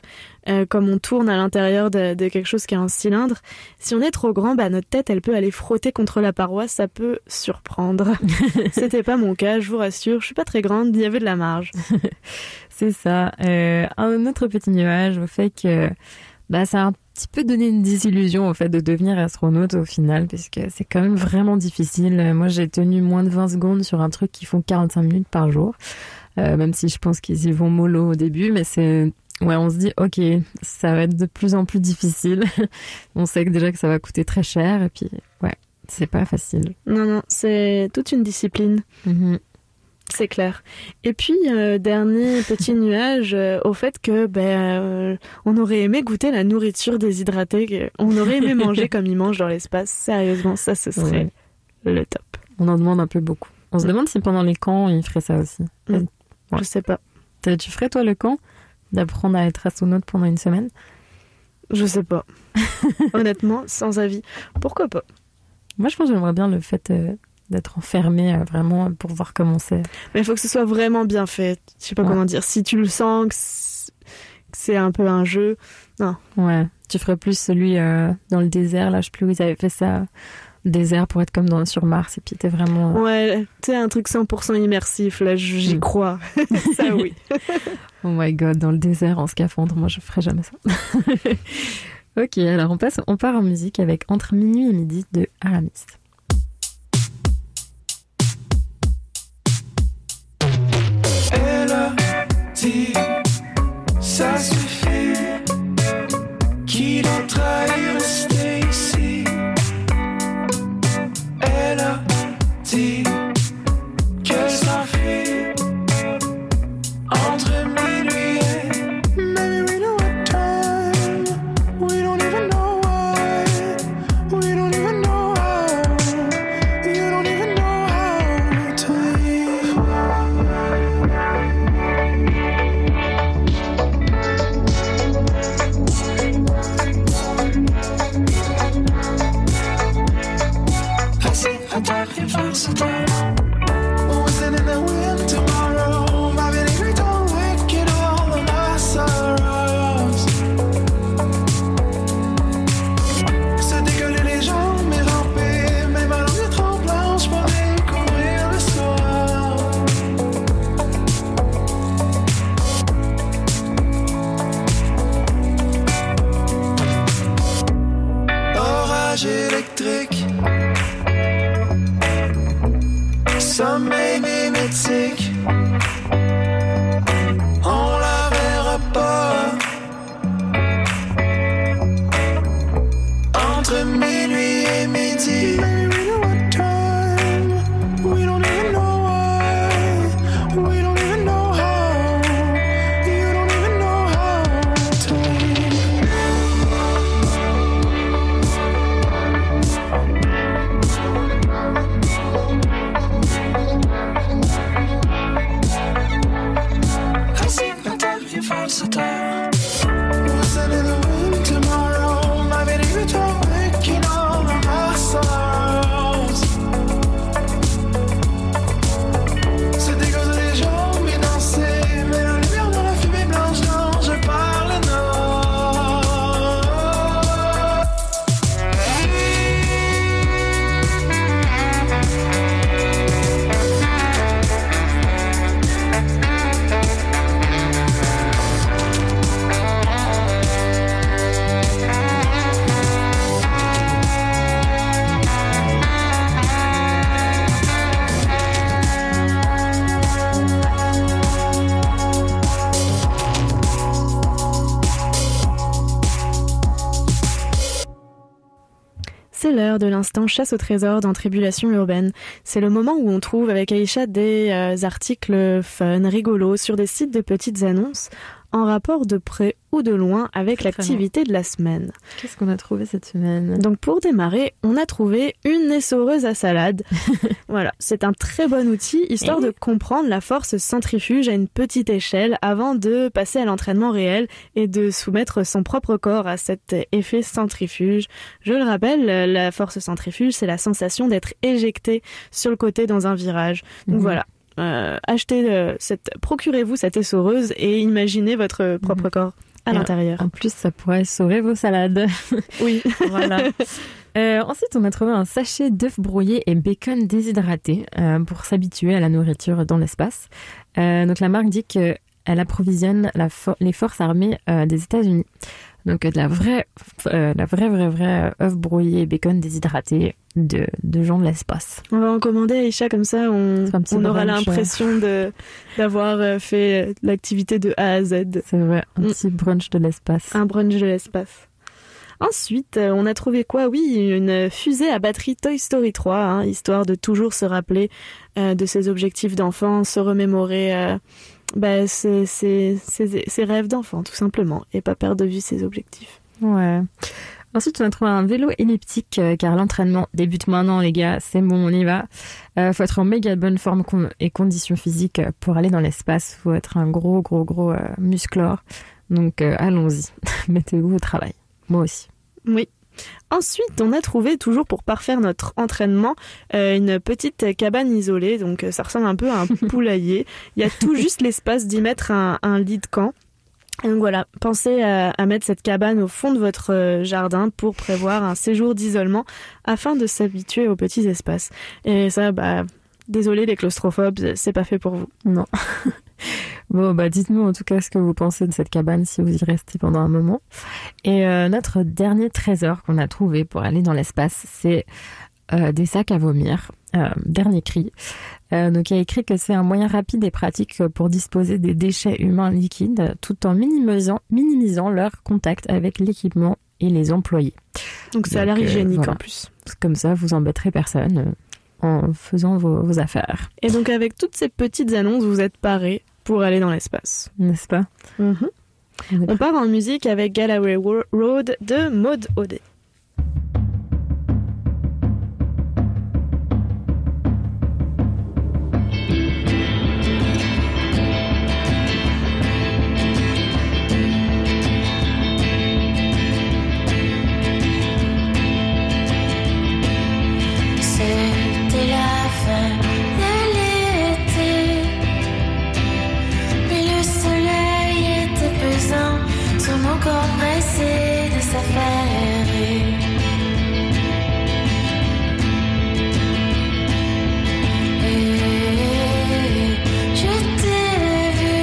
Euh, comme on tourne à l'intérieur de, de quelque chose qui a un cylindre, si on est trop grand, bah notre tête, elle peut aller frotter contre la paroi, ça peut surprendre. C'était pas mon cas, je vous rassure, je suis pas très grande, il y avait de la marge. C'est ça. Euh, un autre petit nuage au fait que bah, ça a un petit peu donné une désillusion au fait de devenir astronaute au final, puisque c'est quand même vraiment difficile. Moi, j'ai tenu moins de 20 secondes sur un truc qui font 45 minutes par jour, Euh, même si je pense qu'ils y vont mollo au début, mais c'est... Ouais, on se dit, ok, ça va être de plus en plus difficile. on sait que déjà que ça va coûter très cher, et puis, ouais, c'est pas facile. Non, non, c'est toute une discipline. Mhm. C'est clair. Et puis, euh, dernier petit nuage euh, au fait que ben, euh, on aurait aimé goûter la nourriture déshydratée, on aurait aimé manger comme ils mangent dans l'espace. Sérieusement, ça, ce serait le top. On en demande un peu beaucoup. On se demande si pendant les camps, ils feraient ça aussi. Mm. Ouais. Je sais pas. Tu ferais toi le camp d'apprendre à être astronaute pendant une semaine? Je sais pas. Honnêtement, sans avis. Pourquoi pas? Moi, je pense que j'aimerais bien le fait d'être enfermé euh, vraiment pour voir comment c'est. Mais il faut que ce soit vraiment bien fait. Je sais pas Ouais. comment dire. Si tu le sens que c'est- un peu un jeu, non. Ouais. Tu ferais plus celui euh, dans le désert. Là, je sais plus où ils avaient fait ça. Désert pour être comme dans, sur Mars. Et puis t'es vraiment. euh, Ouais, tu un truc 100% immersif, là, j'y Mm. crois. ça, oui. Oh my god, dans le désert en scaphandre. Moi, je ferais jamais ça. ok, alors on passe, on part en musique avec Entre minuit et midi de Aramis. Dit, ça suffit. Qui d'autre aille l'instant chasse au trésor dans Tribulation urbaine. C'est le moment où on trouve avec Aïcha des euh, articles fun, rigolos sur des sites de petites annonces en rapport de près ou de loin avec l'activité de la semaine. Qu'est-ce qu'on a trouvé cette semaine? Donc pour démarrer, on a trouvé une essoreuse à salade. voilà, c'est un très bon outil histoire de comprendre la force centrifuge à une petite échelle avant de passer à l'entraînement réel et de soumettre son propre corps à cet effet centrifuge. Je le rappelle, la force centrifuge, c'est la sensation d'être éjecté sur le côté dans un virage. Donc Mhm. voilà. Euh, achetez euh, cette, procurez-vous cette essoreuse et imaginez votre propre corps à Et l'intérieur. En plus, ça pourrait sauver vos salades. Oui. voilà. Euh, ensuite, on a trouvé un sachet d'œufs brouillés et bacon déshydraté pour s'habituer à la nourriture dans l'espace. Donc, la marque dit qu'elle approvisionne la for- les forces armées des États-Unis. Donc, de la vraie, euh, la vraie, vraie, vraie œuf brouillé et bacon déshydraté de, de gens de l'espace. On va en commander Aïcha comme ça, on, on aura l'impression d'avoir euh, fait l'activité de A à Z. C'est vrai, un petit brunch de l'espace. Un brunch de l'espace. Ensuite, euh, on a trouvé quoi? Oui, une fusée à batterie Toy Story 3, hein, histoire de toujours se rappeler euh, de ses objectifs d'enfant, se remémorer euh, bah, ses, ses- ses- ses rêves d'enfant, tout simplement, et pas perdre de vue ses objectifs. Ouais. Ensuite, on a trouvé un vélo elliptique euh, car l'entraînement débute maintenant, les gars. C'est bon, on y va. Euh, faut être en méga bonne forme con- et conditions physiques euh, pour aller dans l'espace. Faut être un gros, gros, gros euh, musclore. Donc, euh, allons-y. Mettez-vous au travail. Moi aussi. Oui. Ensuite, on a trouvé, toujours pour parfaire notre entraînement, euh, une petite cabane isolée. Donc, euh, ça ressemble un peu à un poulailler. Il y a tout juste l'espace d'y mettre un, un lit de camp. Donc voilà, pensez à, à mettre cette cabane au fond de votre euh, jardin pour prévoir un séjour d'isolement afin de s'habituer aux petits espaces. Et ça, bah, désolé les claustrophobes, c'est pas fait pour vous. Non. Bon, bah, dites-nous en tout cas ce que vous pensez de cette cabane si vous y restez pendant un moment. Et euh, notre dernier trésor qu'on a trouvé pour aller dans l'espace, c'est euh, des sacs à vomir. Euh, dernier cri. Donc, il y a écrit que c'est un moyen rapide et pratique pour disposer des déchets humains liquides tout en minimisant, minimisant leur contact avec l'équipement et les employés. Donc, ça a l'air hygiénique voilà. en plus. Comme ça, vous embêterez personne en faisant vos, vos affaires. Et donc, avec toutes ces petites annonces, vous êtes parés pour aller dans l'espace. N'est-ce pas? Mhm. On part en musique avec Galloway Road de Maud Audet. encore de s'affairer. Et je t'ai vu,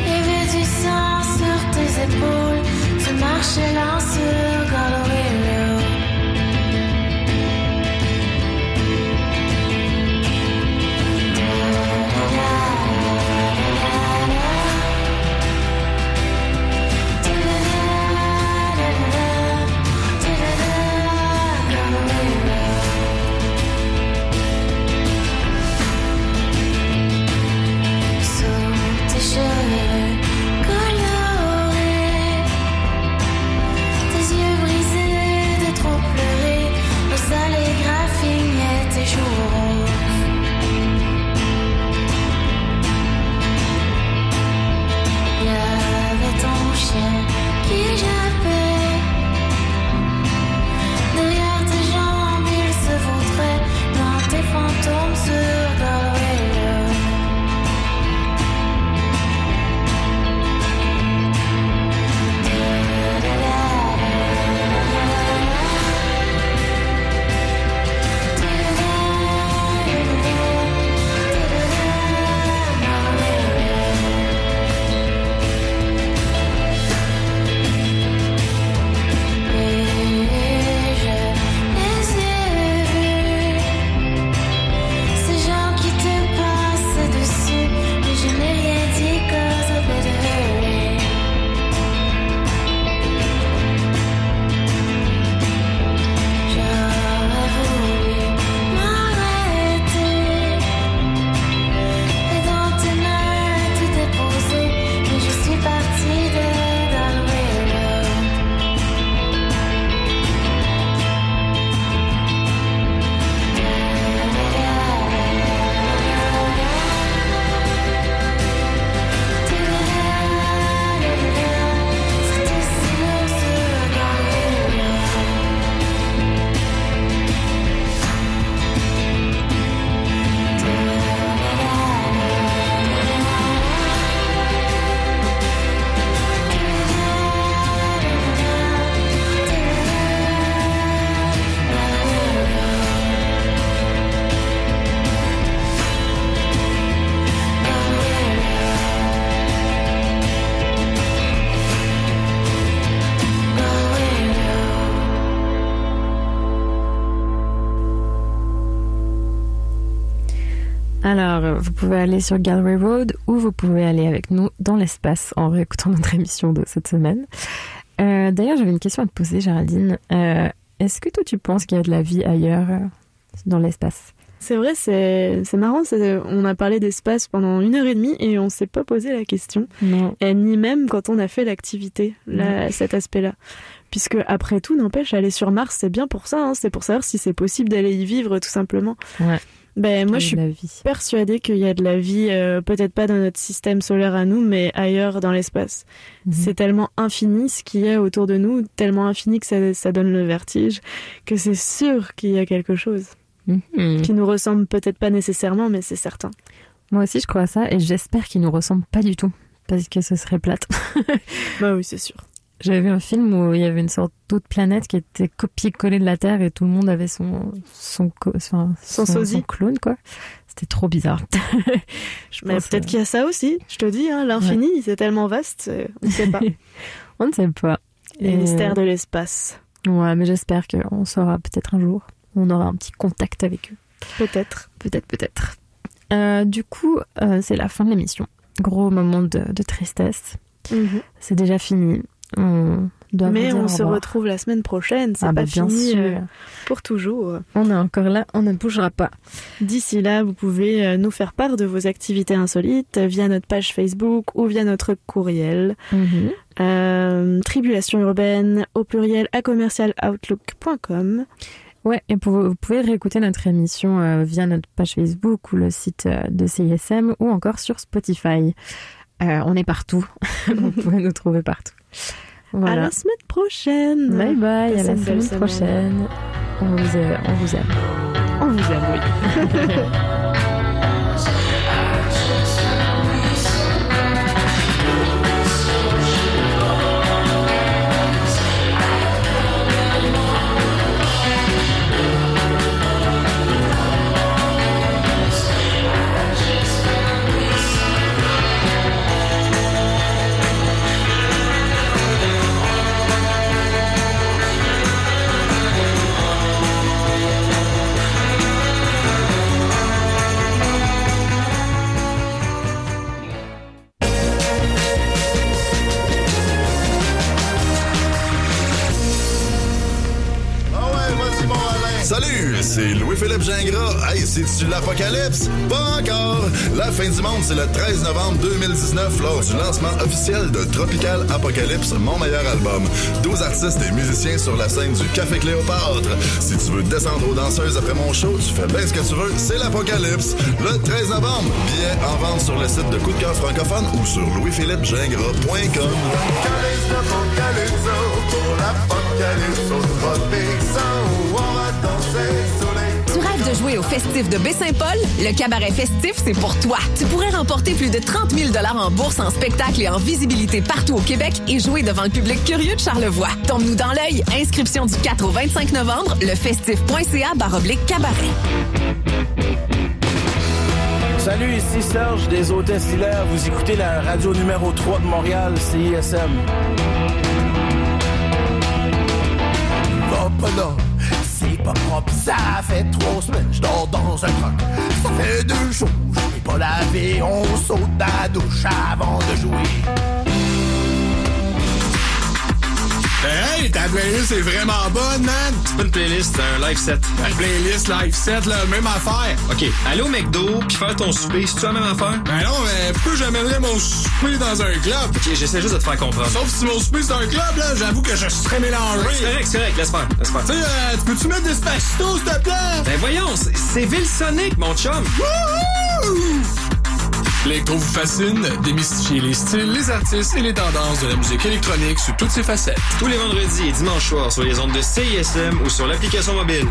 il y avait du sang sur tes épaules, tu marchais là. Pouvez aller sur Gallery Road ou vous pouvez aller avec nous dans l'espace en réécoutant notre émission de cette semaine. Euh, D'ailleurs, j'avais une question à te poser, Géraldine. Euh, Est-ce que toi, tu penses qu'il y a de la vie ailleurs euh, dans l'espace? C'est vrai, c'est marrant. On a parlé d'espace pendant une heure et demie et on s'est pas posé la question. Non. Et ni même quand on a fait l'activité, cet aspect-là. Puisque après tout, n'empêche, aller sur Mars, c'est bien pour ça. hein. C'est pour savoir si c'est possible d'aller y vivre, tout simplement. Ouais. Ben moi, je suis persuadée qu'il y a de la vie, euh, peut-être pas dans notre système solaire à nous, mais ailleurs dans l'espace. Mhm. C'est tellement infini ce qu'il y a autour de nous, tellement infini que ça, ça donne le vertige, que c'est sûr qu'il y a quelque chose Mhm. qui nous ressemble peut-être pas nécessairement, mais c'est certain. Moi aussi, je crois à ça et j'espère qu'il nous ressemble pas du tout parce que ce serait plate. bah oui, c'est sûr. J'avais vu un film où il y avait une sorte d'autre planète qui était copié-collé de la Terre et tout le monde avait son son enfin, Son sosie. clone quoi. C'était trop bizarre. Je Mais peut-être euh, qu'il y a ça aussi. Je te dis, hein, l'infini, c'est tellement vaste, euh, on ne sait pas. on ne sait pas. Les Et- mystères de l'espace. Ouais, mais j'espère qu'on saura peut-être un jour. On aura un petit contact avec eux. Peut-être. Peut-être, peut-être. Euh, du coup, euh, c'est la fin de l'émission. Gros moment de, de tristesse. Mhm. C'est déjà fini. On doit Mais on se retrouve la semaine prochaine, c'est Ah pas bah, bien fini sûr. euh, pour toujours. On est encore là, on ne bougera pas. D'ici là, vous pouvez euh, nous faire part de vos activités insolites via notre page Facebook ou via notre courriel. Mhm. Euh, tribulation urbaine au pluriel à commercialoutlook.com. Ouais, et pour- vous pouvez réécouter notre émission euh, via notre page Facebook ou le site euh, de CISM ou encore sur Spotify. Euh, on est partout. vous pouvez nous trouver partout. À Voilà. la semaine prochaine. Bye bye, à la semaine prochaine. On vous, aime, on vous aime. On vous aime, oui. Salut, c'est Louis-Philippe Gingras. Hey, c'est-tu l'apocalypse? Pas encore! La fin du monde, c'est le 13 novembre 2019 lors du lancement officiel de Tropical Apocalypse, mon meilleur album. 12 artistes et musiciens sur la scène du Café Cléopâtre. Si tu veux descendre aux danseuses après mon show, tu fais bien ce que tu veux, c'est l'apocalypse. Le 13 novembre, billets en vente sur le site de Coup de cœur francophone ou sur louisphilippegingras.com. Tu rêves de jouer au festif de Baie-Saint-Paul? Le cabaret festif, c'est pour toi. Tu pourrais remporter plus de 30 000 en bourse, en spectacle et en visibilité partout au Québec et jouer devant le public curieux de Charlevoix. Tombe-nous dans l'œil. Inscription du 4 au 25 novembre, lefestif.ca baroblique cabaret. Salut, ici Serge des Hôtesses Hilaire. Vous écoutez la radio numéro 3 de Montréal, CISM. Va pas là, c'est pas propre, ça fait trois semaines, je dors dans un truck. Ça fait deux jours, je n'ai pas lavé, on saute dans la douche avant de jouer. Hey, ta playlist est vraiment bonne, man! C'est pas une playlist, c'est un live set. La playlist live set, là, même affaire. OK, aller au McDo puis faire ton souper, c'est-tu la même affaire? Ben non, mais pourquoi j'amènerais mon souper dans un club? OK, j'essaie juste de te faire comprendre. Sauf si mon souper c'est un club, là, j'avoue que je serais mélangé. c'est correct, c'est correct, laisse faire, laisse faire. Tu sais, euh, tu peux-tu mettre des spacitos, s'il te plaît? Ben voyons, c'est- Ville Sonic, mon chum. L'électro vous fascine, démystifiez les styles, les artistes et les tendances de la musique électronique sous toutes ses facettes. Tous les vendredis et dimanches soirs sur les ondes de CISM ou sur l'application mobile.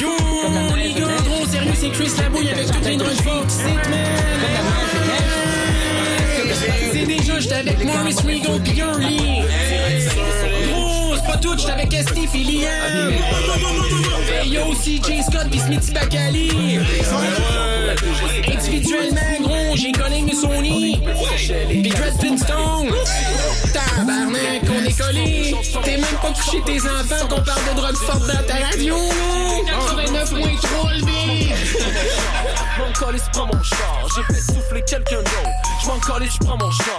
Yo, les gars, sérieux, c'est Chris Labouille avec toute une Rochefort. C'est déjà, j'étais avec Maurice Regal pis Gurley. J'étais avec Steve. Hey yo, CJ Scott pis Smithy Bacali. Individuellement, gros, j'ai Colin Sony. Pis Dresden Stone. Tabarnak, on est collé. T'es même pas coucher tes enfants qu'on parle de drogue forte dans ta radio, là! 89.3 le m'en calisse, prends mon char. J'ai fait souffler quelqu'un d'autre. Je m'en calisse, je prends mon char.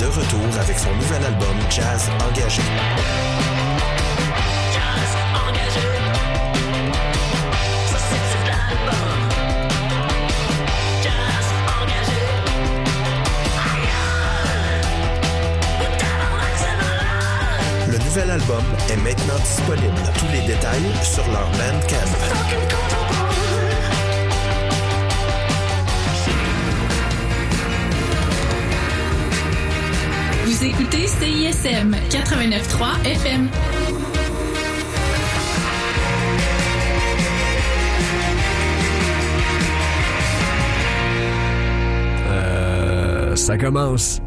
De retour avec son nouvel album Jazz Engagé. Le nouvel album est maintenant disponible. Tous les détails sur leur Bandcamp. Vous écoutez CISM 89.3 FM. Euh, ça commence.